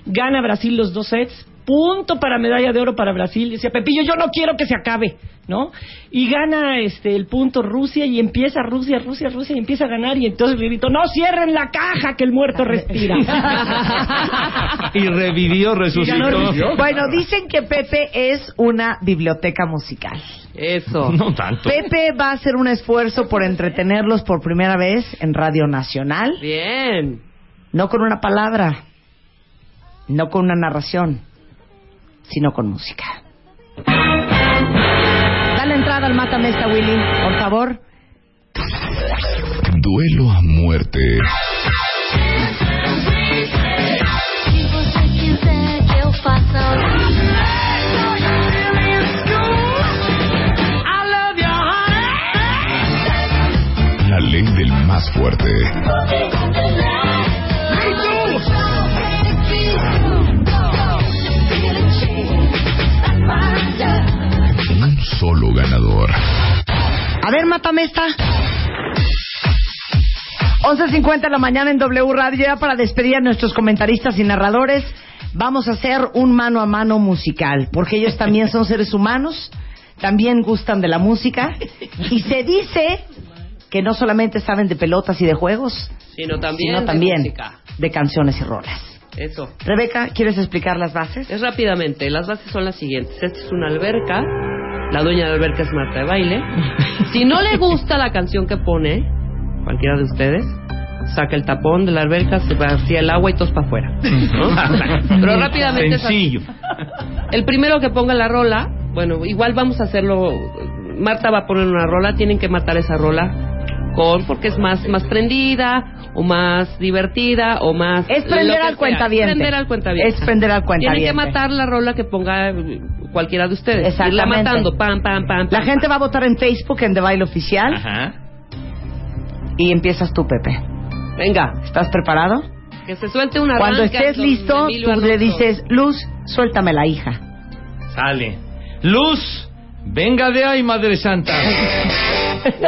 gana Brasil los dos sets, punto para medalla de oro para Brasil. Decía Pepillo, yo no quiero que se acabe, ¿no? Y gana este el punto Rusia y empieza Rusia, Rusia, Rusia y empieza a ganar y entonces le grito, no cierren la caja que el muerto respira. Y revivió, resucitó. Bueno, dicen que Pepe es una biblioteca musical. Eso. No tanto. Pepe va a hacer un esfuerzo por entretenerlos por primera vez en Radio Nacional, Bien. no con una palabra, no con una narración, sino con música. Dale entrada al Mátame esta, Willy, por favor. Duelo a muerte. La ley del más fuerte. Solo ganador. A ver, mátame esta. 11.50 de la mañana en W Radio. Ya para despedir a nuestros comentaristas y narradores, vamos a hacer un mano a mano musical. Porque ellos también son seres humanos, también gustan de la música. Y se dice que no solamente saben de pelotas y de juegos, Sino también. sino de también música. de canciones y rolas. Eso. Rebeca, ¿quieres explicar las bases? Es rápidamente. Las bases son las siguientes. Esta es una alberca. La dueña de la alberca es Marta de Baile. Si no le gusta la canción que pone, cualquiera de ustedes, saca el tapón de la alberca, se vacía el agua y todos para afuera. ¿no? Pero rápidamente. Sencillo. El primero que ponga la rola, bueno, igual vamos a hacerlo. Marta va a poner una rola, tienen que matar esa rola con porque es más más prendida o más divertida o más Es prender al sea. cuentaviente. Prender al cuentaviente. Es prender al cuentaviente. Tienen que matar la rola que ponga eh, cualquiera de ustedes. Irla Exactamente. matando, pam, pam, pam. La pam, gente va a votar en Facebook, en The Baile Oficial, Ajá. y empiezas tú, Pepe. Venga, ¿Estás preparado? que se suelte una Cuando estés listo, tú le dices, Luz, suéltame la hija. Sale. Luz, venga de ahí, Madre Santa.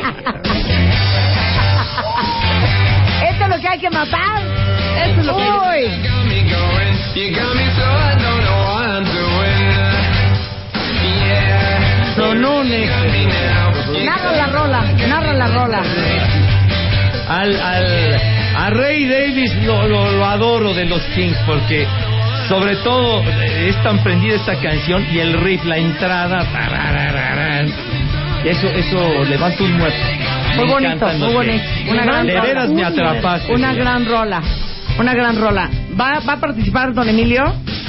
Esto es lo que hay que matar. Eso es lo que Uy. Sonones. Narra la rola, narra la rola. Al, al, a Ray Davis lo, lo, lo adoro de los Kings porque sobre todo eh, es tan prendida esta canción y el riff, la entrada. Eso, eso levanta un muerto. Muy Me bonito, muy bonito. Una gran de rola. veras me atrapaste. Una gran rola. Una gran rola. ¿Va, va a participar don Emilio?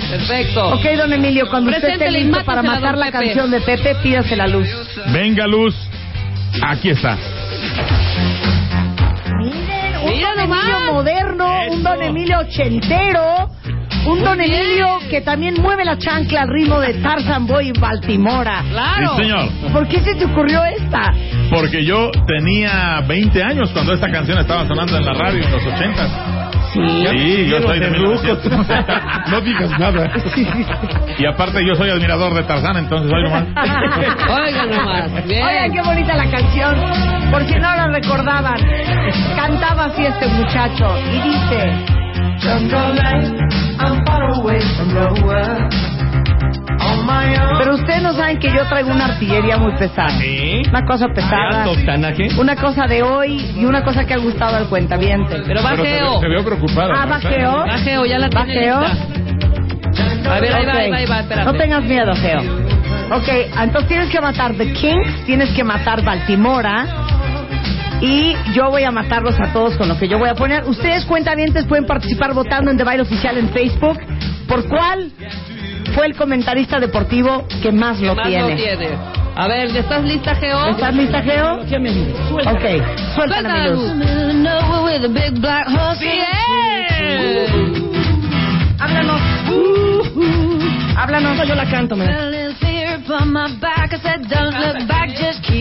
Perfecto. Ok, don Emilio, cuando usted esté listo para matar la Pepe. canción de Pepe, pídase la luz. Venga, Luz. Aquí está. Miren, un Mira don nomás. Emilio moderno, un don Emilio ochentero, un don bien. Emilio que también mueve la chancla al ritmo de Tarzan Boy en Baltimora. Claro. Sí, señor. ¿Por qué se te ocurrió esta? Porque yo tenía 20 años cuando esta canción estaba sonando en la radio en los 80. Sí. Sí, yo soy de 1900. No digas nada. Y aparte yo soy admirador de Tarzán, entonces hoy nomás. Oigan nomás. Bien. Oigan, qué bonita la canción. Por si no la recordaban, cantaba así este muchacho y dice... Pero ustedes no saben que yo traigo una artillería muy pesada. ¿Sí? Una cosa ¿De pesada. alto octanaje? Una cosa de hoy y una cosa que ha gustado al cuentaviente. Pero bajeo. se veo preocupada. Ah, bajeo. Bajeo, ya la Bajeo. A ver, ahí va, ahí va, ahí va, espérate. No tengas miedo, Geo. Ok, entonces tienes que matar The Kings, tienes que matar Baltimora. Y yo voy a matarlos a todos con lo que yo voy a poner. Ustedes, cuentavientes, pueden participar votando en The Baile Oficial en Facebook. ¿Por cuál fue el comentarista deportivo que más lo Más tiene? lo tiene. A ver, ¿estás lista, Geo? ¿Estás lista, Geo? Ok, suéltala, mi luz. Bien. Háblanos. Háblanos. yo la canto.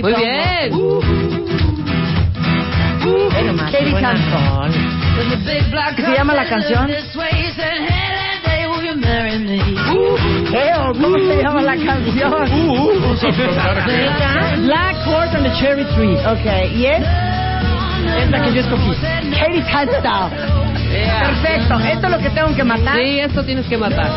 Muy bien. Katie Hanson. ¿Se llama la canción? Geo, ¿cómo se llama la canción? Black Horse and the Cherry Tree. Ok, ¿y es? Es la que yo escogí. Katie Hanson. Perfecto, esto es lo que tengo que matar. Sí, esto tienes que matar.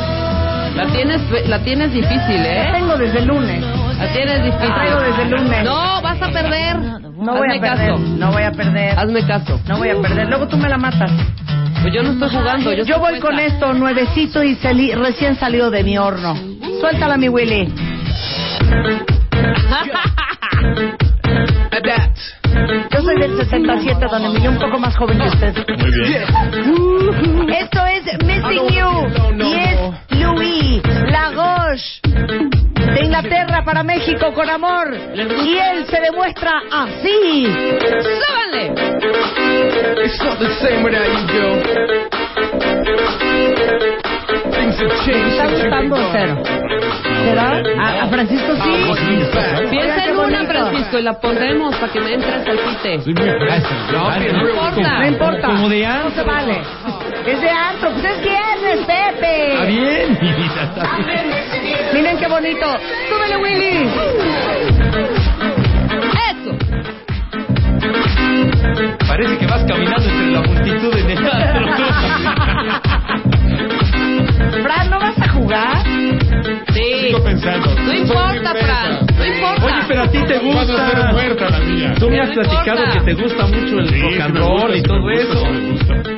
La tienes, la tienes difícil, La ¿eh? tengo desde el lunes. La tienes difícil. La traigo desde el lunes. No, vas a perder. No voy Hazme a perder. caso. No voy a perder. Hazme caso. No voy a perder. Luego tú me la matas. Pues yo no estoy jugando. Yo, voy con esto, nuevecito y sali- recién salido de mi horno. Suéltala, mi Willy. Yo soy del 67, don Emilio, un poco más joven que usted. Muy bien. Esto es Missing You y es Louis Laroche de Inglaterra para México con amor. Y él se demuestra así. ¡Súbanle! It's not the same without you, girl. Things have ¿Te changed está gustando cero? ¿Será? A, a Francisco sí. Piensa en una. Francisco, y la pondremos para que me entres al quite. Soy muy fácil. No, importa. No importa. Como de No se vale. Es de antro. Pues es viernes, Pepe. Está bien, mi vida, está bien. Miren qué bonito. Súbele, Willy. ¡Eso! Parece que vas caminando entre la multitud en el antro. Fran, ¿no vas a jugar? Sí. Sigo pensando. No importa, Fran. No importa. Oye, pero a ti te Vas a ser gusta. muerta la mía. Tú me has No platicado importa. que te gusta mucho el Sí, rock and roll gusta, y todo me gusta, eso. me gusta.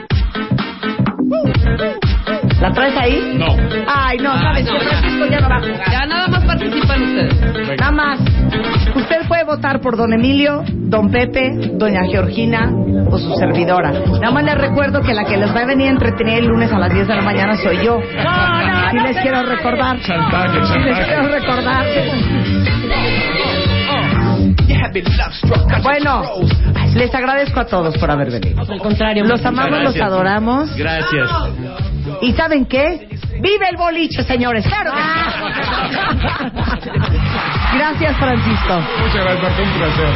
¿La traes ahí? No. Ay, no, sabes que ya. Francisco ya no va a jugar. Ya nada más participan ustedes. Nada más. Usted puede votar por don Emilio, don Pepe, doña Georgina o su servidora. Nada más les recuerdo que la que les va a venir a entretener el lunes a las 10 de la mañana soy yo. No, no, sí les quiero recordar. Chantaje, Sí les chantaje. quiero recordar. Bueno, les agradezco a todos por haber venido. Al contrario. Los amamos, los Gracias. adoramos. Gracias. ¿Y saben qué? ¡Vive el boliche, señores! ¡Claro sí! Gracias, Francisco. Muchas gracias. Un placer.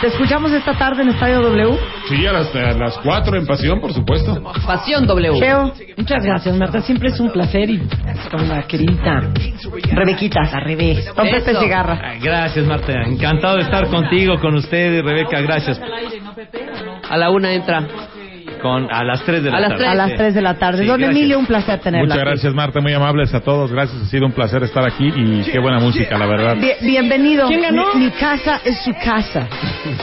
¿Te escuchamos esta tarde en Estadio W? Sí, a las, a las 4 en Pasión, por supuesto. Pasión W. Geo, Muchas gracias, Marta. Siempre es un placer y con la queridita. Rebequita, al revés. Don Pepe. Cigarra. Gracias, Marta. Encantado de estar contigo, con ustedes, Rebeca. Gracias. A la una entra. Con, a las 3 de la A las tarde. tres. A las 3 de la tarde. Sí, Don gracias. Emilio, un placer tenerla. Muchas aquí. gracias, Marta. Muy amables a todos. Gracias. Ha sido un placer estar aquí y qué buena música, la verdad. Bien- bienvenido. ¿Quién ganó? Mi, mi casa es su casa. Así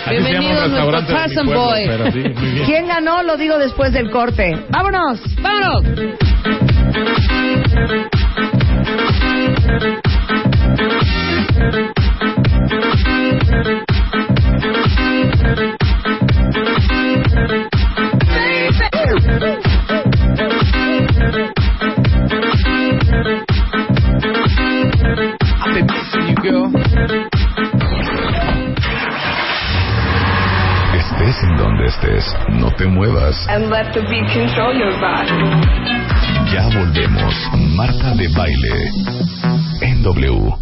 se llama un Bienvenido, restaurante de mi nuestro pueblo, Tarzan Boy. pero sí, muy bien. ¿Quién ganó? Lo digo después del corte. ¡Vámonos! ¡Vámonos! En donde estés, no te muevas. And let the beat control your body. Ya volvemos. Marta de baile. En W.